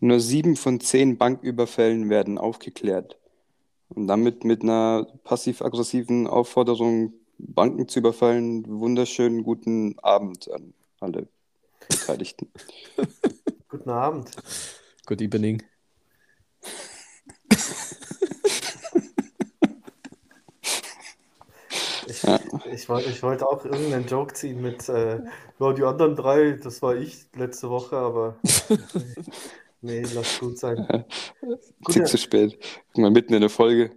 nur sieben von zehn Banküberfällen werden aufgeklärt. Und damit mit einer passiv-aggressiven Aufforderung, Banken zu überfallen, wunderschönen guten Abend an alle Beteiligten. Guten Abend. Good evening. Ich, ich, wollt- ich wollte auch irgendeinen Joke ziehen mit, äh, ja, die anderen drei, das war ich letzte Woche, aber nee, lass gut sein. Tick Guter, zu spät. Mal mitten in der Folge.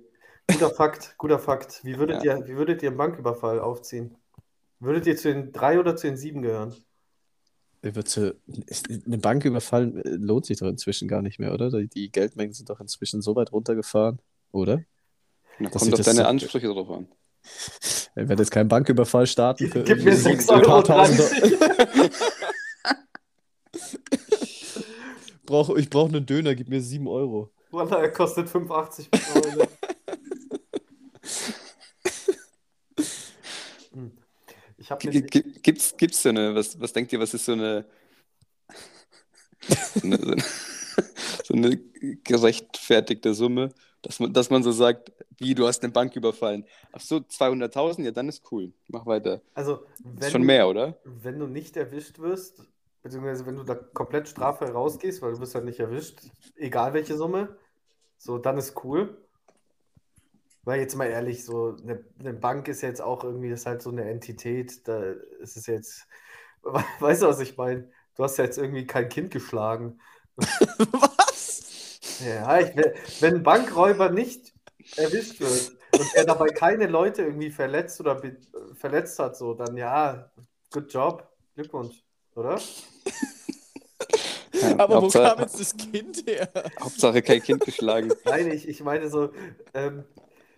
guter Fakt, guter Fakt. Wie würdet Ja. ihr, wie würdet ihr einen Banküberfall aufziehen? Würdet ihr zu den drei oder zu den sieben gehören? Wird zu, ist- eine Bank überfallen äh, lohnt sich doch inzwischen gar nicht mehr, oder? Die, Geldmengen sind doch inzwischen so weit runtergefahren, oder? Da kommt das deine so- Ansprüche drauf an. Ich werde jetzt keinen Banküberfall starten für Gib mir irgendwie 6,30 ein paar Euro. Brauch, ich brauche einen Döner, gib mir 7 Euro. Wallah, er kostet 85 Euro. Hm. Ich mich, g- Gibt's, gibt's so eine, was, was denkt ihr, was ist so eine, so eine, so eine, so eine gerechtfertigte Summe, dass man, dass man so sagt, wie, du hast eine Bank überfallen. Ach so, 200.000, ja, dann ist cool. Mach weiter. also Ist wenn schon du, mehr, oder? wenn du nicht erwischt wirst, beziehungsweise wenn du da komplett straffrei rausgehst, weil du wirst ja nicht erwischt, egal welche Summe, so, dann ist cool. Weil jetzt mal ehrlich, so eine, eine Bank ist jetzt auch irgendwie, ist halt so eine Entität, da ist es jetzt, weißt du, was ich meine? Du hast ja jetzt irgendwie kein Kind geschlagen. Was? Ja, ich, wenn ein Bankräuber nicht erwischt wird und er dabei keine Leute irgendwie verletzt oder verletzt hat, so, dann ja, good job, Glückwunsch, oder? Ja, Aber wo Hauptsache, kam jetzt das Kind her? Hauptsache kein Kind geschlagen. Nein, ich, ich meine so, ähm,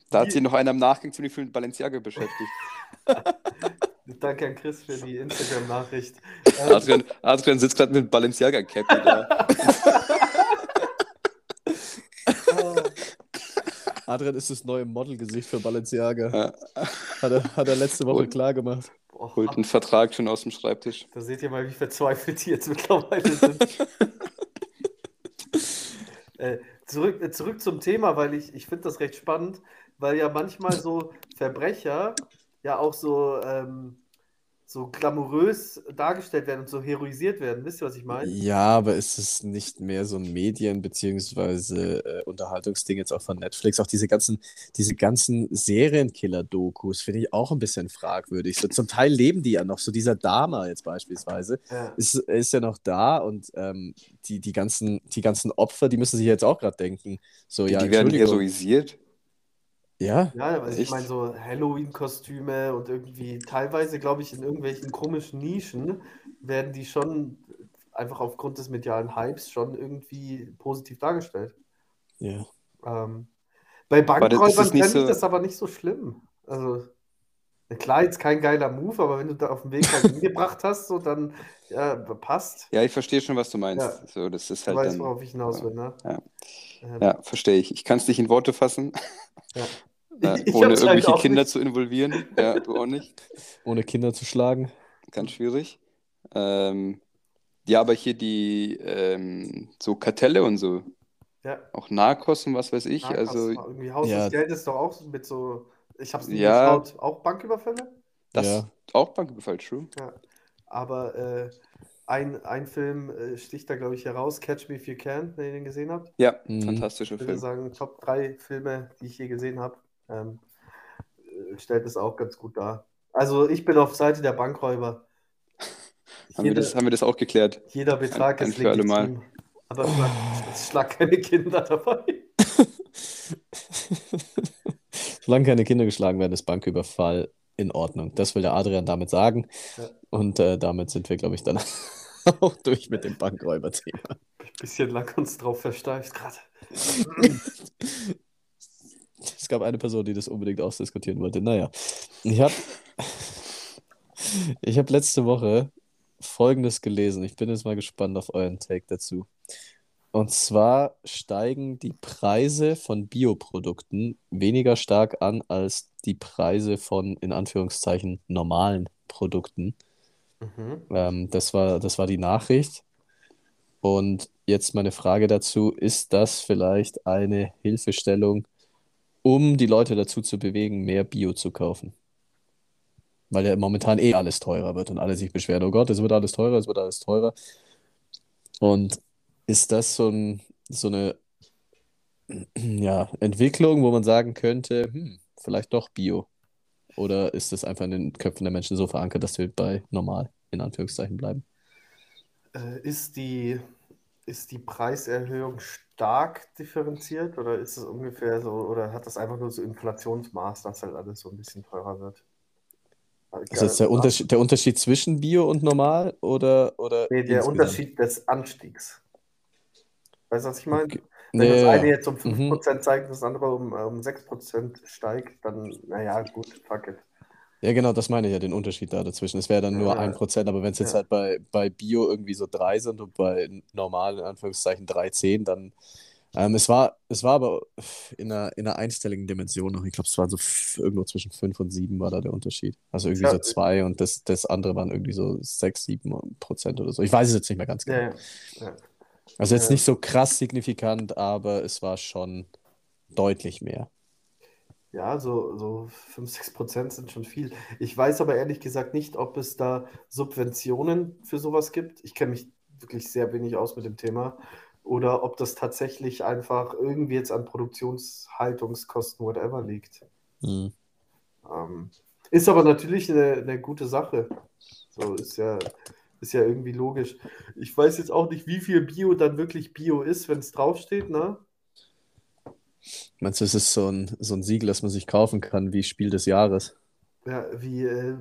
Da hat sich noch einer im Nachgang ziemlich viel mit Balenciaga beschäftigt. danke an Chris für die Instagram-Nachricht. Adrian, Adrian sitzt gerade mit Balenciaga-Cap da. Adrian ist das neue Modelgesicht für Balenciaga. Ja, Hat er, hat er letzte Woche klar gemacht. boah, holt einen Vertrag schon aus dem Schreibtisch. da seht ihr mal, wie verzweifelt die jetzt mittlerweile sind. Äh, zurück, äh, zurück zum Thema, weil ich, ich finde das recht spannend, weil ja manchmal so Verbrecher ja auch so, ähm, so glamourös dargestellt werden und so heroisiert werden. Wisst ihr, was ich meine? Ja, aber ist es nicht mehr so ein Medien- bzw. Äh, Unterhaltungsding jetzt auch von Netflix? Auch diese ganzen, diese ganzen Serienkiller-Dokus finde ich auch ein bisschen fragwürdig. So, zum Teil leben die ja noch, so dieser Dama jetzt beispielsweise, Ja. ist, ist ja noch da und ähm, die, die, ganzen, die ganzen Opfer, die müssen sich jetzt auch gerade denken. So, ja, die werden heroisiert. Ja, Ja, also ich Echt? meine, so Halloween-Kostüme und irgendwie teilweise, glaube ich, in irgendwelchen komischen Nischen werden die schon einfach aufgrund des medialen Hypes schon irgendwie positiv dargestellt. ja. Ähm, bei Bankräubern fände ich so- das aber nicht so schlimm. Also, klar, jetzt kein geiler Move, aber wenn du da auf dem Weg halt hingebracht hast, so dann ja, passt. Ja, ich verstehe schon, was du meinst. Ja. So, das ist Du halt weißt, dann. worauf ich hinaus will, ne? Ja. Ähm, Ja, verstehe ich. Ich kann es nicht in Worte fassen, ja. äh, ohne hab's halt irgendwelche Kinder nicht. zu involvieren. Ja, du auch nicht. Ohne Kinder zu schlagen. Ganz schwierig. Ähm, ja, aber hier die ähm, so Kartelle und so, Ja. auch Narcos und was weiß ich. Narcos, Also irgendwie Haus Ja. des Geldes ist doch auch mit so, ich habe es nie Ja. geschaut, auch Banküberfälle? das Ja. auch Banküberfall, true. Ja. Aber äh, ein, ein Film äh, sticht da, glaube ich, heraus, Catch Me If You Can, wenn ihr den gesehen habt. Ja, Mhm. fantastischer Ich würde Film. sagen, Top 3 Filme, die ich je gesehen habe, ähm, äh, stellt es auch ganz gut dar. Also ich bin auf Seite der Bankräuber. Haben wir, Jeder, das, haben wir das auch geklärt? jeder Betrag ein ist für alle Mal. legitim. Aber schlag, schlag keine Kinder dabei. Solange keine Kinder geschlagen werden, ist Banküberfall in Ordnung. Das will der Adrian damit sagen. Ja. Und äh, damit sind wir, glaube ich, dann auch durch mit dem Bankräuber-Thema. Bisschen lang uns drauf versteift gerade. Es gab eine Person, die das unbedingt ausdiskutieren wollte. Naja, ich habe ich hab letzte Woche Folgendes gelesen. Ich bin jetzt mal gespannt auf euren Take dazu. Und zwar steigen die Preise von Bioprodukten weniger stark an als die Preise von, in Anführungszeichen, normalen Produkten. Mhm. Ähm, das war, das war die Nachricht. Und jetzt meine Frage dazu, ist das vielleicht eine Hilfestellung, um die Leute dazu zu bewegen, mehr Bio zu kaufen? Weil ja momentan eh alles teurer wird und alle sich beschweren, oh Gott, es wird alles teurer, es wird alles teurer. Und ist das so, ein, so eine ja, Entwicklung, wo man sagen könnte, hm, vielleicht doch Bio? Oder ist das einfach in den Köpfen der Menschen so verankert, dass wir bei normal in Anführungszeichen bleiben? Äh, ist die, ist die Preiserhöhung stark differenziert oder ist es ungefähr so, oder hat das einfach nur so Inflationsmaß, dass halt alles so ein bisschen teurer wird? Also ist der Unterschied, der Unterschied zwischen Bio und normal oder, oder Nee, der insgesamt? Unterschied des Anstiegs. Weißt du, was ich meine? Okay. Wenn Nee, das eine jetzt um Mhm. 5% zeigt, das andere um, äh, um 6% steigt, dann, naja, gut, fuck it. Ja, genau, das meine ich ja, den Unterschied da dazwischen. Es wäre dann nur Ja, ein Prozent, aber wenn es jetzt ja. halt bei, bei Bio irgendwie so drei sind und bei normal in Anführungszeichen 3,10, dann ähm, es war, es war aber in einer, in einer einstelligen Dimension noch. Ich glaube, es waren so irgendwo zwischen 5 und 7 war da der Unterschied. Also irgendwie Ja. so 2 und das, das andere waren irgendwie so 6, 7 Prozent oder so. Ich weiß es jetzt nicht mehr ganz genau. Ja, ja. ja. Also jetzt Ja. nicht so krass signifikant, aber es war schon deutlich mehr. Ja, so, so 5, 6 Prozent sind schon viel. Ich weiß aber ehrlich gesagt nicht, ob es da Subventionen für sowas gibt. Ich kenne mich wirklich sehr wenig aus mit dem Thema. Oder ob das tatsächlich einfach irgendwie jetzt an Produktionshaltungskosten, whatever liegt. Hm. Ähm, ist aber natürlich eine, eine gute Sache. So ist ja, ist ja irgendwie logisch. Ich weiß jetzt auch nicht, wie viel Bio dann wirklich Bio ist, wenn es draufsteht, ne? Meinst du, es ist so ein, so ein Siegel, das man sich kaufen kann, wie Spiel des Jahres? Ja, wie äh,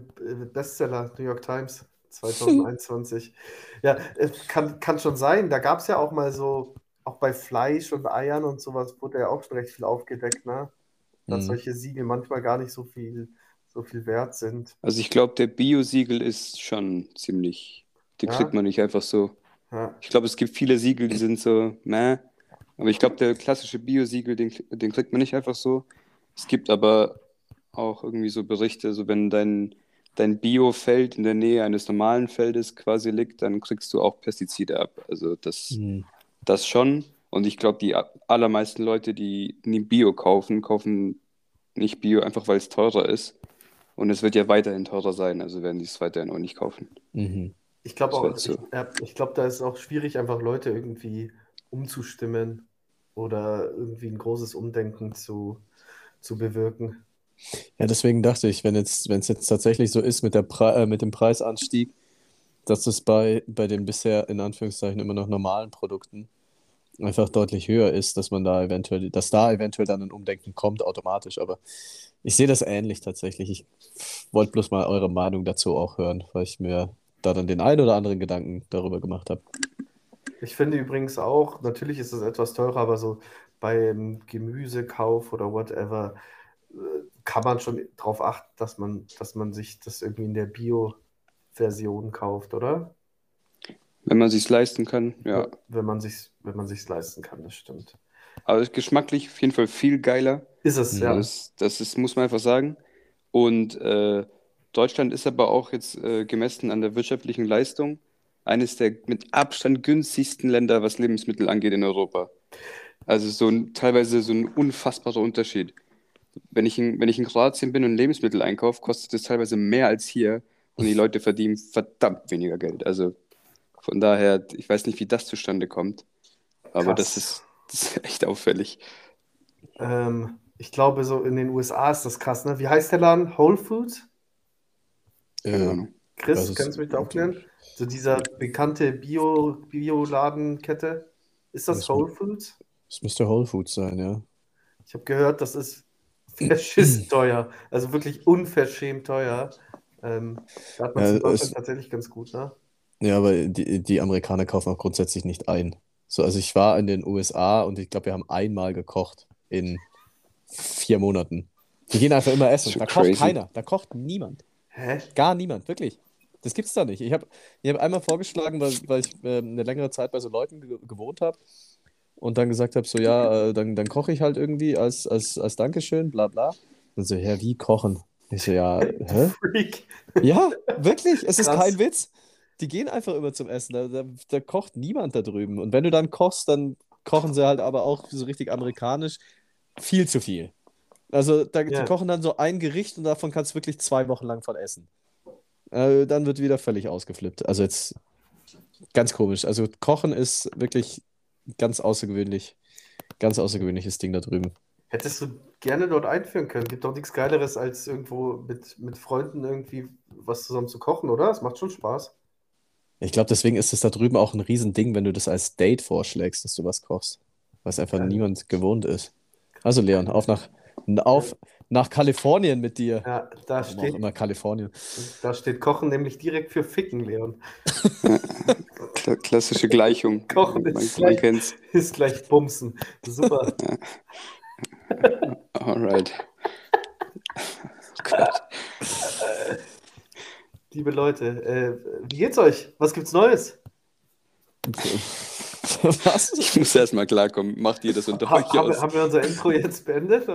Bestseller, New York Times 2021. Ja, äh, kann, kann schon sein. Da gab es ja auch mal so, auch bei Fleisch und Eiern und sowas wurde ja auch schon recht viel aufgedeckt, ne? Dass Hm. solche Siegel manchmal gar nicht so viel, so viel wert sind. Also ich glaube, der Bio-Siegel ist schon ziemlich, den Ja? kriegt man nicht einfach so. Ja, Ich glaube, es gibt viele Siegel, die sind so, meh. Aber ich glaube, der klassische Bio-Siegel, den, den kriegt man nicht einfach so. Es gibt aber auch irgendwie so Berichte, so wenn dein, dein Bio-Feld in der Nähe eines normalen Feldes quasi liegt, dann kriegst du auch Pestizide ab. Also das, Hm. das schon. Und ich glaube, die allermeisten Leute, die nie Bio kaufen, kaufen nicht Bio einfach, weil es teurer ist. Und es wird ja weiterhin teurer sein, also werden die es weiterhin auch nicht kaufen. Mhm. ich glaube auch, ich, so. ja, ich glaube, da ist auch schwierig, einfach Leute irgendwie umzustimmen oder irgendwie ein großes Umdenken zu, zu bewirken. Ja, deswegen dachte ich, wenn jetzt, wenn es jetzt tatsächlich so ist mit der Pre äh, mit dem Preisanstieg, dass es bei, bei den bisher in Anführungszeichen immer noch normalen Produkten einfach deutlich höher ist, dass man da eventuell, dass da eventuell dann ein Umdenken kommt automatisch. Aber ich sehe das ähnlich tatsächlich. Ich wollte bloß mal eure Meinung dazu auch hören, weil ich mir da dann den einen oder anderen Gedanken darüber gemacht habe. Ich finde übrigens auch, natürlich ist es etwas teurer, aber so beim Gemüsekauf oder whatever äh, kann man schon darauf achten, dass man, dass man sich das irgendwie in der Bio-Version kauft, oder? Wenn man sich leisten kann, ja. Wenn man sich, wenn man sich's leisten kann, das stimmt. Aber ist geschmacklich auf jeden Fall viel geiler. Ist es, ja. Das, das ist, muss man einfach sagen. Und äh, Deutschland ist aber auch jetzt äh, gemessen an der wirtschaftlichen Leistung eines der mit Abstand günstigsten Länder, was Lebensmittel angeht in Europa. Also so ein, teilweise so ein unfassbarer Unterschied. Wenn ich in, wenn ich in Kroatien bin und Lebensmittel einkaufe, kostet es teilweise mehr als hier und die Leute verdienen verdammt weniger Geld. Also von daher, ich weiß nicht, wie das zustande kommt, aber das ist, das ist echt auffällig. Ähm, ich glaube, so in den USA ist das krass, ne? Wie heißt der Laden? Whole Foods? Ahnung. Chris, kannst du mich da aufklären? So dieser bekannte Bio, Bio-Ladenkette. Ist das Das- Whole Foods? es müsste Whole Foods sein, ja. Ich habe gehört, das ist verschissen teuer. Also wirklich unverschämt teuer. Ähm, da hat man es Ja, in Deutschland es- tatsächlich ganz gut, ne? Ja, aber die, die Amerikaner kaufen auch grundsätzlich nicht ein. So, also ich war in den USA und ich glaube, wir haben einmal gekocht in vier Monaten. Wir gehen einfach immer essen. Da kocht crazy. keiner. Da kocht niemand. Hä? Gar niemand, wirklich. Das gibt's da nicht. Ich habe ich hab einmal vorgeschlagen, weil, weil ich äh, eine längere Zeit bei so Leuten ge gewohnt habe und dann gesagt habe, so ja, äh, dann, dann koche ich halt irgendwie als, als, als Dankeschön, bla bla. Und so, ja, wie kochen? Ich so, ja, hä? Freak. Ja, wirklich, es ist Krass. kein Witz. die gehen einfach immer zum Essen. Da, da, da kocht niemand da drüben. Und wenn du dann kochst, dann kochen sie halt aber auch so richtig amerikanisch viel zu viel. Also da, Ja. die kochen dann so ein Gericht und davon kannst du wirklich zwei Wochen lang von essen. Äh, dann wird wieder völlig ausgeflippt. Also jetzt ganz komisch. Also Kochen ist wirklich ganz außergewöhnlich, ganz außergewöhnliches Ding da drüben. Hättest du gerne dort einführen können. Gibt doch nichts Geileres, als irgendwo mit, mit Freunden irgendwie was zusammen zu kochen, oder? Es macht schon Spaß. Ich glaube, deswegen ist es da drüben auch ein Riesending, wenn du das als Date vorschlägst, dass du was kochst. Was einfach Geil. niemand gewohnt ist. Also Leon, auf nach, auf nach Kalifornien mit dir. Ja, da Warum auch steht, immer Kalifornien. da steht Kochen nämlich direkt für Ficken, Leon. Kla klassische Gleichung. Kochen man, ist man gleich- kennt's. Ist gleich Bumsen. Super. Alright. Oh Gott. Liebe Leute, äh, wie geht's euch? Was gibt's Neues? Was? Ich muss erstmal klarkommen. Macht ihr das unter Ha, euch haben, wir, aus? haben wir unser Intro jetzt beendet?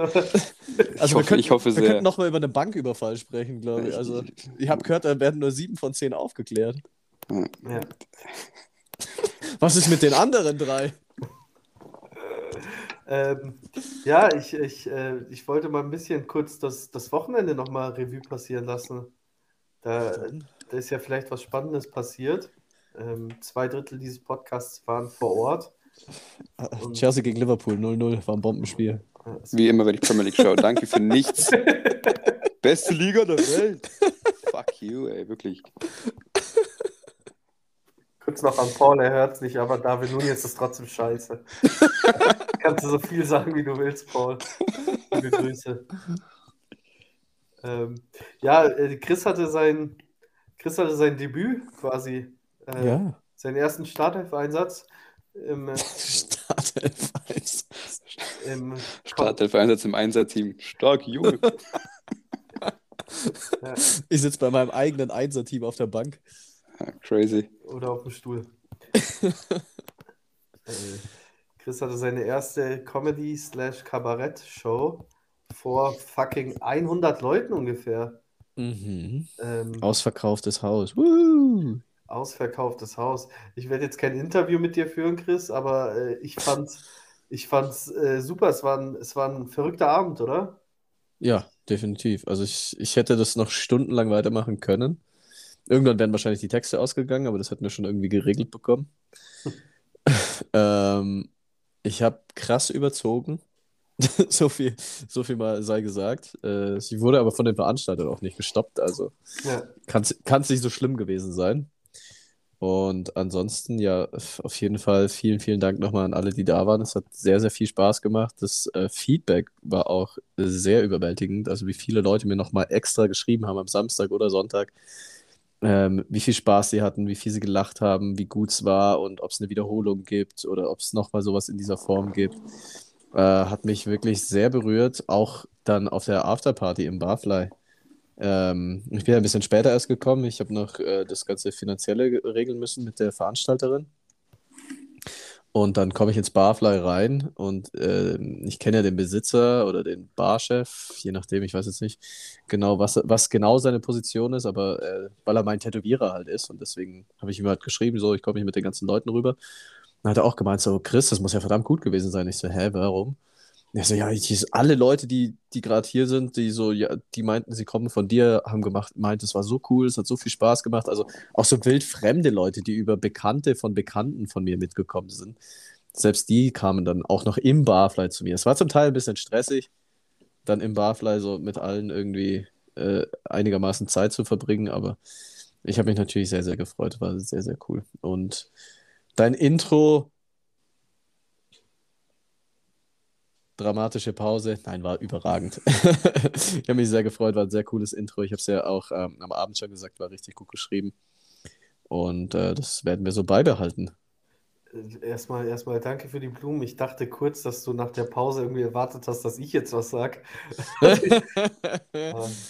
Also ich, wir hoffe, könnten, ich hoffe wir sehr. könnten nochmal über einen Banküberfall sprechen, glaube ich. Also ich habe gehört, da werden nur sieben von zehn aufgeklärt. Ja. Was ist mit den anderen drei? Ähm, ja, ich, ich, äh, ich wollte mal ein bisschen kurz das, das Wochenende nochmal Revue passieren lassen. Da, da ist ja vielleicht was Spannendes passiert. Ähm, zwei Drittel dieses Podcasts waren vor Ort. Und- Chelsea gegen Liverpool 0-0, war ein Bombenspiel. Es- Wie immer, wenn ich Premier League schaue. Danke für nichts. Beste Liga der Welt. Fuck you, ey, wirklich. Kurz noch an Paul, er hört es nicht, aber David Nunes ist trotzdem scheiße. Kannst du so viel sagen, wie du willst, Paul. Liebe Grüße. Ähm, ja, äh, Chris hatte sein, Chris hatte sein Debüt quasi, äh, Ja. seinen ersten Startelf-Einsatz im, äh, Startelf eins. im Startelf-Einsatz im Einsatzteam. Stark, Junge. ja, Ich sitze bei meinem eigenen Einser-Team auf der Bank. Ja, crazy. oder auf dem Stuhl. äh, Chris hatte seine erste Comedy-slash-Kabarett-Show vor fucking 100 Leuten ungefähr. Mhm. Ähm, Ausverkauftes Haus. Woo! Ausverkauftes Haus. Ich werde jetzt kein Interview mit dir führen, Chris, aber äh, ich fand's, ich fand's äh, super. Es war ein, es war ein verrückter Abend, oder? Ja, definitiv. Also ich, ich hätte das noch stundenlang weitermachen können. Irgendwann wären wahrscheinlich die Texte ausgegangen, aber das hätten wir schon irgendwie geregelt bekommen. ähm, ich habe krass überzogen. So viel, so viel mal sei gesagt. Äh, sie wurde aber von den Veranstaltern auch nicht gestoppt, also Ja. kann es nicht so schlimm gewesen sein. Und ansonsten, ja, auf jeden Fall vielen, vielen Dank nochmal an alle, die da waren. Es hat sehr, sehr viel Spaß gemacht. Das äh, Feedback war auch sehr überwältigend. Also wie viele Leute mir nochmal extra geschrieben haben am Samstag oder Sonntag, ähm, wie viel Spaß sie hatten, wie viel sie gelacht haben, wie gut es war und ob es eine Wiederholung gibt oder ob es nochmal sowas in dieser Form gibt. Äh, hat mich wirklich sehr berührt. Auch dann auf der Afterparty im Barfly. Ähm, ich bin ein bisschen später erst gekommen. Ich habe noch äh, das ganze Finanzielle ge- regeln müssen mit der Veranstalterin. Und dann komme ich ins Barfly rein und ähm, ich kenne ja den Besitzer oder den Barchef, je nachdem, ich weiß jetzt nicht genau, was, was genau seine Position ist, aber äh, weil er mein Tätowierer halt ist und deswegen habe ich ihm halt geschrieben, so, ich komme nicht mit den ganzen Leuten rüber. Dann hat er auch gemeint, so, Chris, das muss ja verdammt gut gewesen sein. Ich so, hä, warum? Er so, ja, ich, alle Leute, die, die gerade hier sind, die so, ja, die meinten, sie kommen von dir, haben gemacht, meint, es war so cool, es hat so viel Spaß gemacht. Also auch so wildfremde Leute, die über Bekannte von Bekannten von mir mitgekommen sind. Selbst die kamen dann auch noch im Barfly zu mir. Es war zum Teil ein bisschen stressig, dann im Barfly so mit allen irgendwie äh, einigermaßen Zeit zu verbringen, aber ich habe mich natürlich sehr, sehr gefreut. War sehr, sehr cool. Und dein Intro, dramatische Pause, nein, war überragend. ich habe mich sehr gefreut, war ein sehr cooles Intro. Ich habe es ja auch ähm, am Abend schon gesagt, war richtig gut geschrieben. Und äh, das werden wir so beibehalten. Äh, Erstmal, erstmal danke für die Blumen. Ich dachte kurz, dass du nach der Pause irgendwie erwartet hast, dass ich jetzt was sage. Ähm,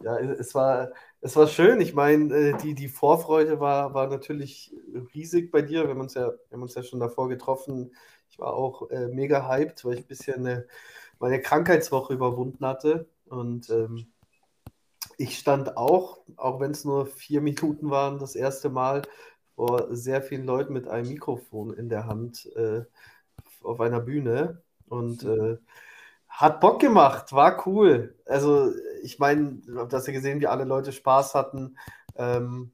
Ja, es war, es war schön. Ich meine, äh, die, die Vorfreude war, war natürlich riesig bei dir. Wir haben uns ja, wir haben uns ja schon davor getroffen. Ich war auch äh, mega hyped, weil ich ein bisschen eine, meine Krankheitswoche überwunden hatte. Und ähm, Ich stand auch, auch wenn es nur vier Minuten waren, das erste Mal vor sehr vielen Leuten mit einem Mikrofon in der Hand äh, auf einer Bühne und äh, hat Bock gemacht, war cool. Also ich meine, hast ja gesehen, wie alle Leute Spaß hatten, ähm,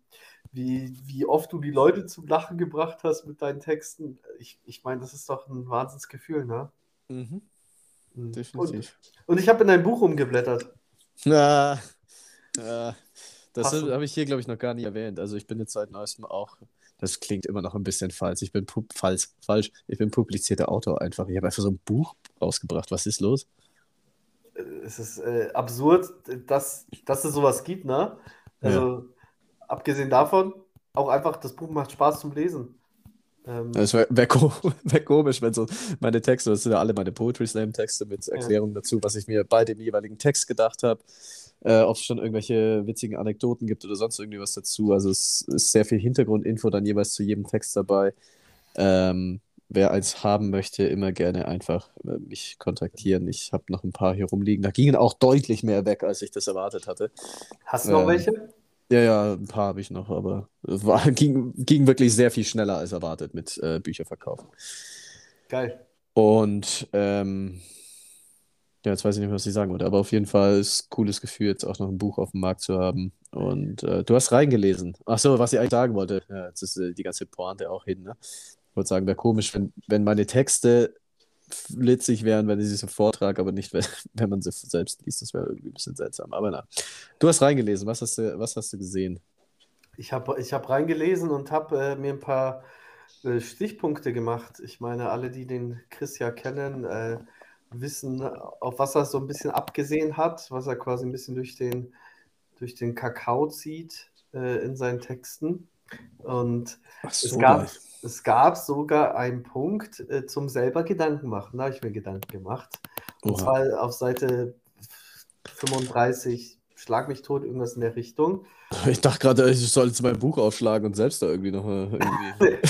wie, wie oft du die Leute zum Lachen gebracht hast mit deinen Texten. Ich, ich meine, das ist doch ein Wahnsinnsgefühl, ne? Mhm. Mhm. Definitiv. Und, und ich habe in dein Buch umgeblättert. Na, äh, das Hast du- habe ich hier, glaube ich, noch gar nicht erwähnt. Also ich bin jetzt seit neuestem auch, das klingt immer noch ein bisschen falsch. Ich bin falsch, falsch. Ich bin publizierter Autor einfach. Ich habe einfach so ein Buch rausgebracht. Was ist los? Es ist äh, absurd, dass, dass es sowas gibt, ne? Also, abgesehen davon, auch einfach, das Buch macht Spaß zum Lesen. Ähm, Es wäre wär ko wär komisch, wenn so meine Texte, das sind ja alle meine Poetry Slam Texte mit Erklärungen dazu, was ich mir bei dem jeweiligen Text gedacht habe, äh, ob es schon irgendwelche witzigen Anekdoten gibt oder sonst irgendwie was dazu. Also es ist sehr viel Hintergrundinfo dann jeweils zu jedem Text dabei. Ähm, wer eins haben möchte, immer gerne einfach äh, mich kontaktieren. Ich habe noch ein paar hier rumliegen. Da gingen auch deutlich mehr weg, als ich das erwartet hatte. hast du noch ähm, welche? Ja, ja, ein paar habe ich noch, aber es war, ging, ging wirklich sehr viel schneller als erwartet mit äh, Bücherverkauf. Geil. Und ähm, ja, jetzt weiß ich nicht mehr, was ich sagen wollte, aber auf jeden Fall ist ein cooles Gefühl, jetzt auch noch ein Buch auf dem Markt zu haben. Und äh, du hast reingelesen. Ach so, was ich eigentlich sagen wollte. Ja, jetzt ist äh, die ganze Pointe auch hin. Ne? Ich wollte sagen, wäre komisch, wenn, wenn meine Texte flitzig wären, wenn sie so vortrage, aber nicht, wenn, wenn man sie selbst liest. Das wäre irgendwie ein bisschen seltsam. Aber na, du hast reingelesen. Was hast du, was hast du gesehen? Ich habe ich hab reingelesen und habe äh, mir ein paar äh, Stichpunkte gemacht. Ich meine, alle, die den Chris ja kennen, äh, wissen, auf was er so ein bisschen abgesehen hat, was er quasi ein bisschen durch den, durch den Kakao zieht äh, in seinen Texten. Und Ach es gab, es gab sogar einen Punkt äh, zum selber Gedanken machen. Da habe ich mir Gedanken gemacht. Und Oha. zwar auf Seite 35, Schlag mich tot, irgendwas in der Richtung. Ich dachte gerade, ich soll jetzt mein Buch aufschlagen und selbst da irgendwie noch irgendwie.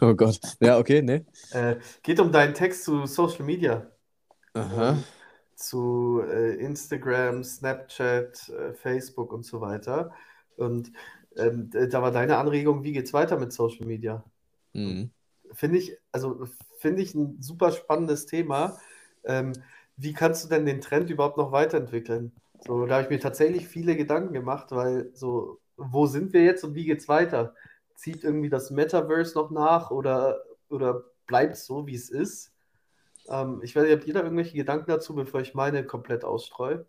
Oh Gott. Ja, okay, ne? Äh, geht um deinen Text zu Social Media, Aha. zu äh, Instagram, Snapchat, äh, Facebook und so weiter. Und ähm, da war deine Anregung, wie geht's weiter mit Social Media? Mhm. Finde ich, also finde ich ein super spannendes Thema. Ähm, wie kannst du denn den Trend überhaupt noch weiterentwickeln? So, da habe ich mir tatsächlich viele Gedanken gemacht, weil so, wo sind wir jetzt und wie geht's weiter? Zieht irgendwie das Metaverse noch nach oder, oder bleibt es so, wie es ist? Ähm, ich weiß nicht, habt ihr da irgendwelche Gedanken dazu, bevor ich meine komplett ausstreue?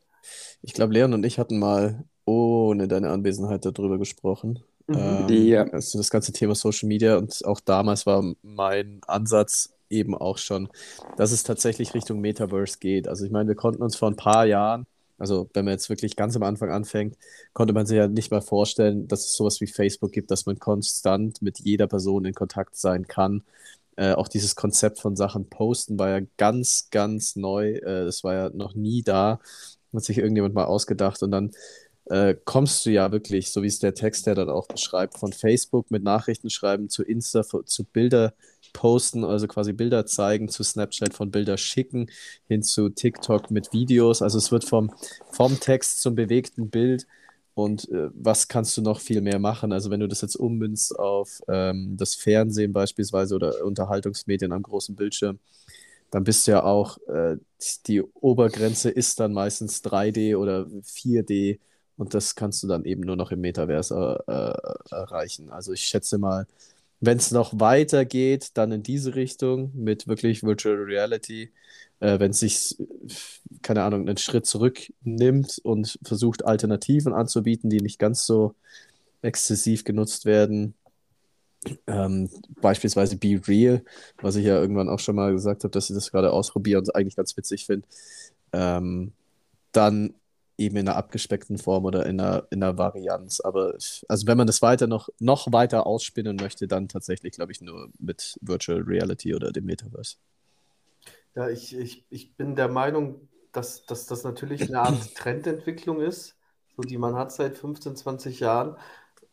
Ich glaube, Leon und ich hatten mal ohne deine Anwesenheit darüber gesprochen. Mhm. Ähm, Ja. also das ganze Thema Social Media und auch damals war mein Ansatz eben auch schon, dass es tatsächlich Richtung Metaverse geht. Also ich meine, wir konnten uns vor ein paar Jahren, also wenn man jetzt wirklich ganz am Anfang anfängt, konnte man sich ja nicht mal vorstellen, dass es sowas wie Facebook gibt, dass man konstant mit jeder Person in Kontakt sein kann. Äh, auch dieses Konzept von Sachen posten war ja ganz, ganz neu. Äh, das war ja noch nie da. Hat sich irgendjemand mal ausgedacht und dann äh, kommst du ja wirklich, so wie es der Text ja dann auch beschreibt, von Facebook mit Nachrichten schreiben zu Insta, zu Bilder posten, also quasi Bilder zeigen, zu Snapchat von Bilder schicken, hin zu TikTok mit Videos. Also es wird vom, vom Text zum bewegten Bild. Und äh, was kannst du noch viel mehr machen? Also wenn du das jetzt ummünzt auf ähm, das Fernsehen beispielsweise oder Unterhaltungsmedien am großen Bildschirm, dann bist du ja auch, äh, die Obergrenze ist dann meistens 3D oder 4D und das kannst du dann eben nur noch im Metaverse äh, äh, erreichen. Also ich schätze mal, wenn es noch weiter geht, dann in diese Richtung mit wirklich Virtual Reality, äh, wenn es sich, keine Ahnung, einen Schritt zurücknimmt und versucht, Alternativen anzubieten, die nicht ganz so exzessiv genutzt werden. Ähm, beispielsweise Be Real, was ich ja irgendwann auch schon mal gesagt habe, dass ich das gerade ausprobiere und eigentlich ganz witzig finde. Ähm, dann eben in einer abgespeckten Form oder in einer, in einer Varianz. Aber also wenn man das weiter noch, noch weiter ausspinnen möchte, dann tatsächlich, glaube ich, nur mit Virtual Reality oder dem Metaverse. Ja, ich, ich, ich bin der Meinung, dass, dass das natürlich eine Art Trendentwicklung ist, so die man hat seit 15, 20 Jahren.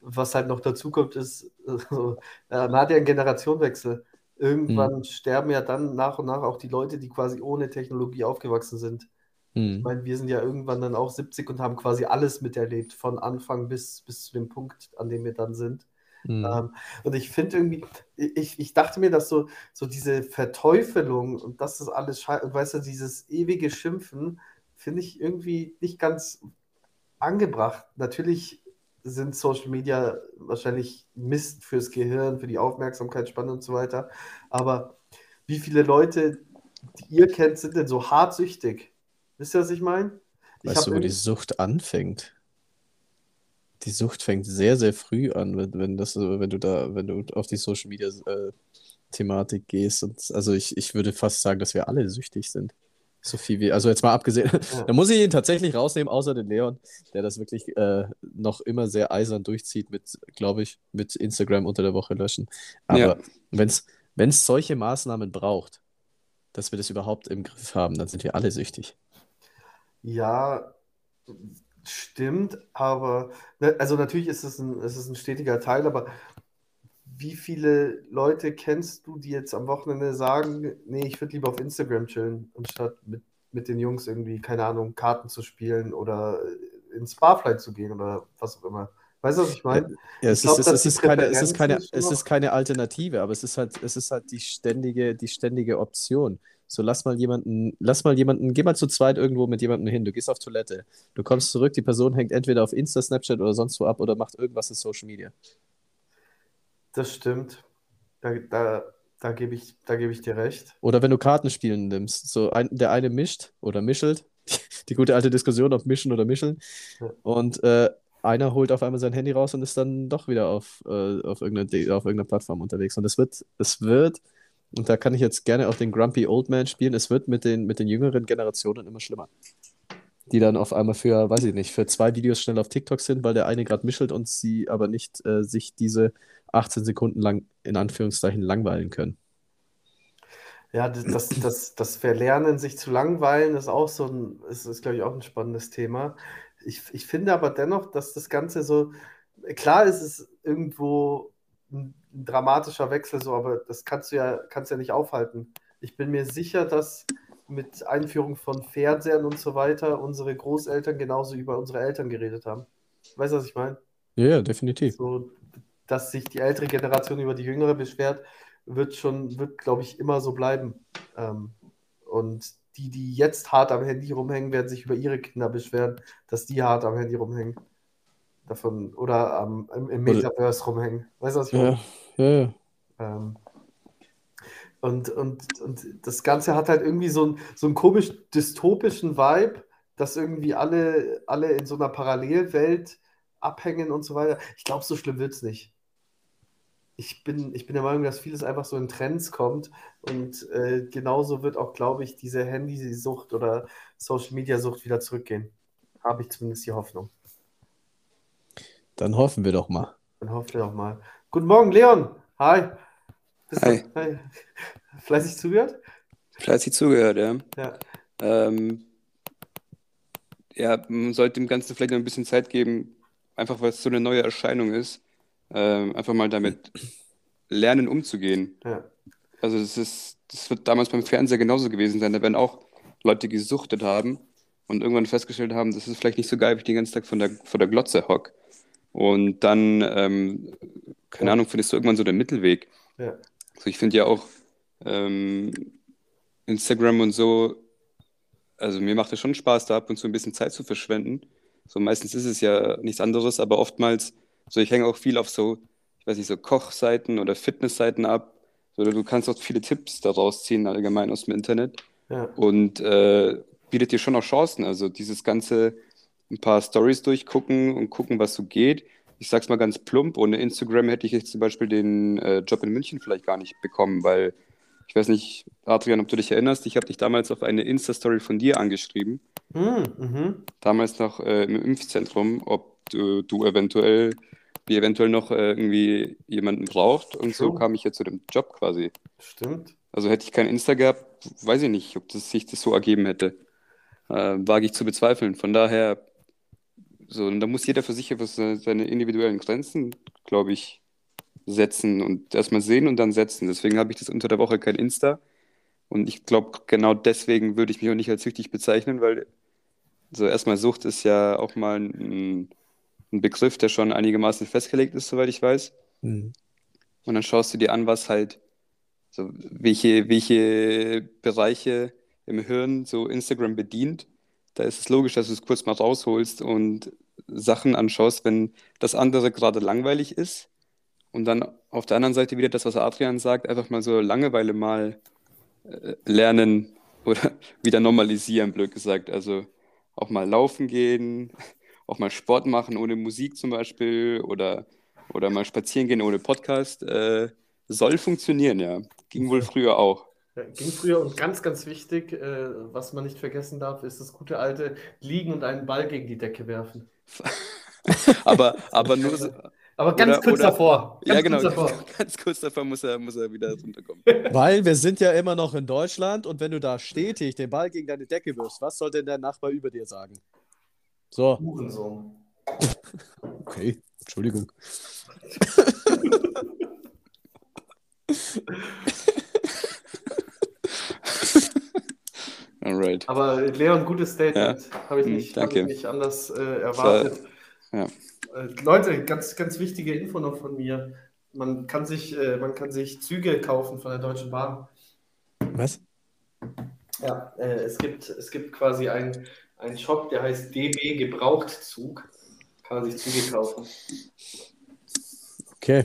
Was halt noch dazu kommt, ist, also, äh, man hat ja einen Generationenwechsel. Irgendwann sterben ja dann nach und nach auch die Leute, die quasi ohne Technologie aufgewachsen sind. Hm. Ich meine, wir sind ja irgendwann dann auch 70 und haben quasi alles miterlebt, von Anfang bis, bis zu dem Punkt, an dem wir dann sind. Hm. Ähm, und ich finde irgendwie, ich, ich dachte mir, dass so, so diese Verteufelung und das ist alles scheiße, und weißt du, dieses ewige Schimpfen, finde ich irgendwie nicht ganz angebracht. Natürlich sind Social Media wahrscheinlich Mist fürs Gehirn, für die Aufmerksamkeitsspanne und so weiter. Aber wie viele Leute, die ihr kennt, sind denn so hart süchtig? Wisst ihr, was ich meine? Weißt du, wo die Sucht anfängt? Die Sucht fängt sehr, sehr früh an, wenn, wenn das, wenn du da, wenn du auf die Social Media äh, Thematik gehst. Und, also ich, ich würde fast sagen, dass wir alle süchtig sind. So viel wie, also jetzt mal abgesehen, Ja. da muss ich ihn tatsächlich rausnehmen, außer den Leon, der das wirklich äh, noch immer sehr eisern durchzieht mit, glaube ich, mit Instagram unter der Woche löschen. Aber Ja. wenn es solche Maßnahmen braucht, dass wir das überhaupt im Griff haben, dann sind wir alle süchtig. Ja, stimmt, aber ne, also natürlich ist es ein, es ist ein stetiger Teil, aber wie viele Leute kennst du, die jetzt am Wochenende sagen, nee, ich würde lieber auf Instagram chillen, anstatt mit, mit den Jungs irgendwie, keine Ahnung, Karten zu spielen oder ins Barfly zu gehen oder was auch immer. Weißt du, was ich meine? Ja, es Ich glaub, ist, es, ist keine, es ist keine, es ist keine Alternative, aber es ist halt, es ist halt die ständige, die ständige Option. So, lass mal jemanden, lass mal jemanden, geh mal zu zweit irgendwo mit jemandem hin. Du gehst auf Toilette, du kommst zurück, die Person hängt entweder auf Insta, Snapchat oder sonst wo ab oder macht irgendwas in Social Media. Das stimmt. Da, da, da gebe ich, da gebe ich dir recht. Oder wenn du Kartenspielen nimmst, so ein, der eine mischt oder mischelt, die gute alte Diskussion, ob mischen oder mischeln, Ja. und äh, einer holt auf einmal sein Handy raus und ist dann doch wieder auf, äh, auf irgendeiner, De- auf irgendeiner Plattform unterwegs. Und es wird, es wird, und da kann ich jetzt gerne auch den Grumpy Old Man spielen, es wird mit den, mit den jüngeren Generationen immer schlimmer. Die dann auf einmal für, weiß ich nicht, für zwei Videos schnell auf TikTok sind, weil der eine gerade mischelt und sie aber nicht äh, sich diese 18 Sekunden lang in Anführungszeichen langweilen können. Ja, das, das, das, Verlernen, sich zu langweilen, ist auch so ein, ist, ist glaube ich, auch ein spannendes Thema. Ich, ich finde aber dennoch, dass das Ganze so, klar ist es irgendwo ein, dramatischer Wechsel so, aber das kannst du ja, kannst ja nicht aufhalten. Ich bin mir sicher, dass mit Einführung von Fernsehern und so weiter unsere Großeltern genauso über unsere Eltern geredet haben. Weißt du, was ich meine? Ja, ja, definitiv. So, dass sich die ältere Generation über die jüngere beschwert, wird schon, wird, glaube ich, immer so bleiben. Ähm, und die, die jetzt hart am Handy rumhängen, werden sich über ihre Kinder beschweren, dass die hart am Handy rumhängen. Davon, oder am, im, im Metaverse rumhängen. Weißt du, was ich meine? Ja, ja, ja. Ähm, und, und, und das Ganze hat halt irgendwie so, ein, so einen komisch dystopischen Vibe, dass irgendwie alle, alle in so einer Parallelwelt abhängen und so weiter. Ich glaube, so schlimm wird es nicht. Ich bin, ich bin der Meinung, dass vieles einfach so in Trends kommt und äh, genauso wird auch, glaube ich, diese Handysucht oder Social-Media-Sucht wieder zurückgehen. Habe ich zumindest die Hoffnung. Dann hoffen wir doch mal. Dann hoffen wir doch mal. Guten Morgen, Leon. Hi. Bist du- Hi. Hi. Fleißig zugehört? Fleißig zugehört, ja. Ja. Ähm, ja, man sollte dem Ganzen vielleicht noch ein bisschen Zeit geben, einfach weil es so eine neue Erscheinung ist, ähm, einfach mal damit lernen umzugehen. Ja. Also das ist, das wird damals beim Fernseher genauso gewesen sein. Da werden auch Leute gesuchtet haben und irgendwann festgestellt haben, das ist vielleicht nicht so geil, wenn ich den ganzen Tag von der, vor der Glotze hock. Und dann, ähm, keine. Ahnung, findest du irgendwann so den Mittelweg. Ja. Also ich finde ja auch ähm, Instagram und so, also mir macht es schon Spaß, da ab und zu ein bisschen Zeit zu verschwenden. So meistens ist es ja nichts anderes, aber oftmals, so ich hänge auch viel auf so, ich weiß nicht, so Kochseiten oder Fitnessseiten ab. So, du kannst auch viele Tipps daraus ziehen, allgemein aus dem Internet. Ja. Und äh, bietet dir schon auch Chancen. Also dieses ganze ein paar Stories durchgucken und gucken, was so geht. Ich sag's mal ganz plump, ohne Instagram hätte ich jetzt zum Beispiel den äh, Job in München vielleicht gar nicht bekommen, weil ich weiß nicht, Adrian, ob du dich erinnerst, ich habe dich damals auf eine Insta-Story von dir angeschrieben, Hm, mhm. damals noch äh, im Impfzentrum, ob du, du eventuell, wie eventuell noch äh, irgendwie jemanden braucht und so kam ich ja zu dem Job quasi. Stimmt. Also hätte ich kein Insta gehabt, weiß ich nicht, ob das sich das so ergeben hätte. Äh, wage ich zu bezweifeln. Von daher, so, und da muss jeder für sich se- seine individuellen Grenzen, glaube ich, setzen und erstmal sehen und dann setzen. Deswegen habe ich das unter der Woche kein Insta. Und ich glaube, genau deswegen würde ich mich auch nicht als süchtig bezeichnen, weil Also erstmal Sucht ist ja auch mal ein, ein Begriff, der schon einigermaßen festgelegt ist, soweit ich weiß. Mhm. Und dann schaust du dir an, was halt, so welche, welche Bereiche im Hirn so Instagram bedient. Da ist es logisch, dass du es kurz mal rausholst und Sachen anschaust, wenn das andere gerade langweilig ist. Und dann auf der anderen Seite wieder das, was Adrian sagt, einfach mal so Langeweile mal äh, lernen oder wieder normalisieren, blöd gesagt. Also auch mal laufen gehen, auch mal Sport machen ohne Musik zum Beispiel oder, oder mal spazieren gehen ohne Podcast. Äh, soll funktionieren, ja. Ging wohl früher auch. Ja, ging früher und ganz, ganz wichtig, äh, was man nicht vergessen darf, ist das gute alte Liegen und einen Ball gegen die Decke werfen. aber, aber nur so, Aber ganz Oder- kurz oder- davor. Ganz ja, genau. kurz davor. Ganz kurz davor muss er, muss er wieder runterkommen. Weil wir sind ja immer noch in Deutschland und wenn du da stetig den Ball gegen deine Decke wirfst, was soll denn der Nachbar über dir sagen? So, Hurensohn. okay, Entschuldigung. Alright. Aber Leon, gutes Statement. Habe ich, Hm, nicht- hab ich nicht anders äh, erwartet. ja. Äh, Leute, ganz, ganz wichtige Info noch von mir. Man kann sich, äh, man kann sich Züge kaufen von der Deutschen Bahn. Was? Ja, äh, es gibt, es gibt quasi einen einen Shop, der heißt DB Gebrauchtzug. Kann man sich Züge kaufen. Okay.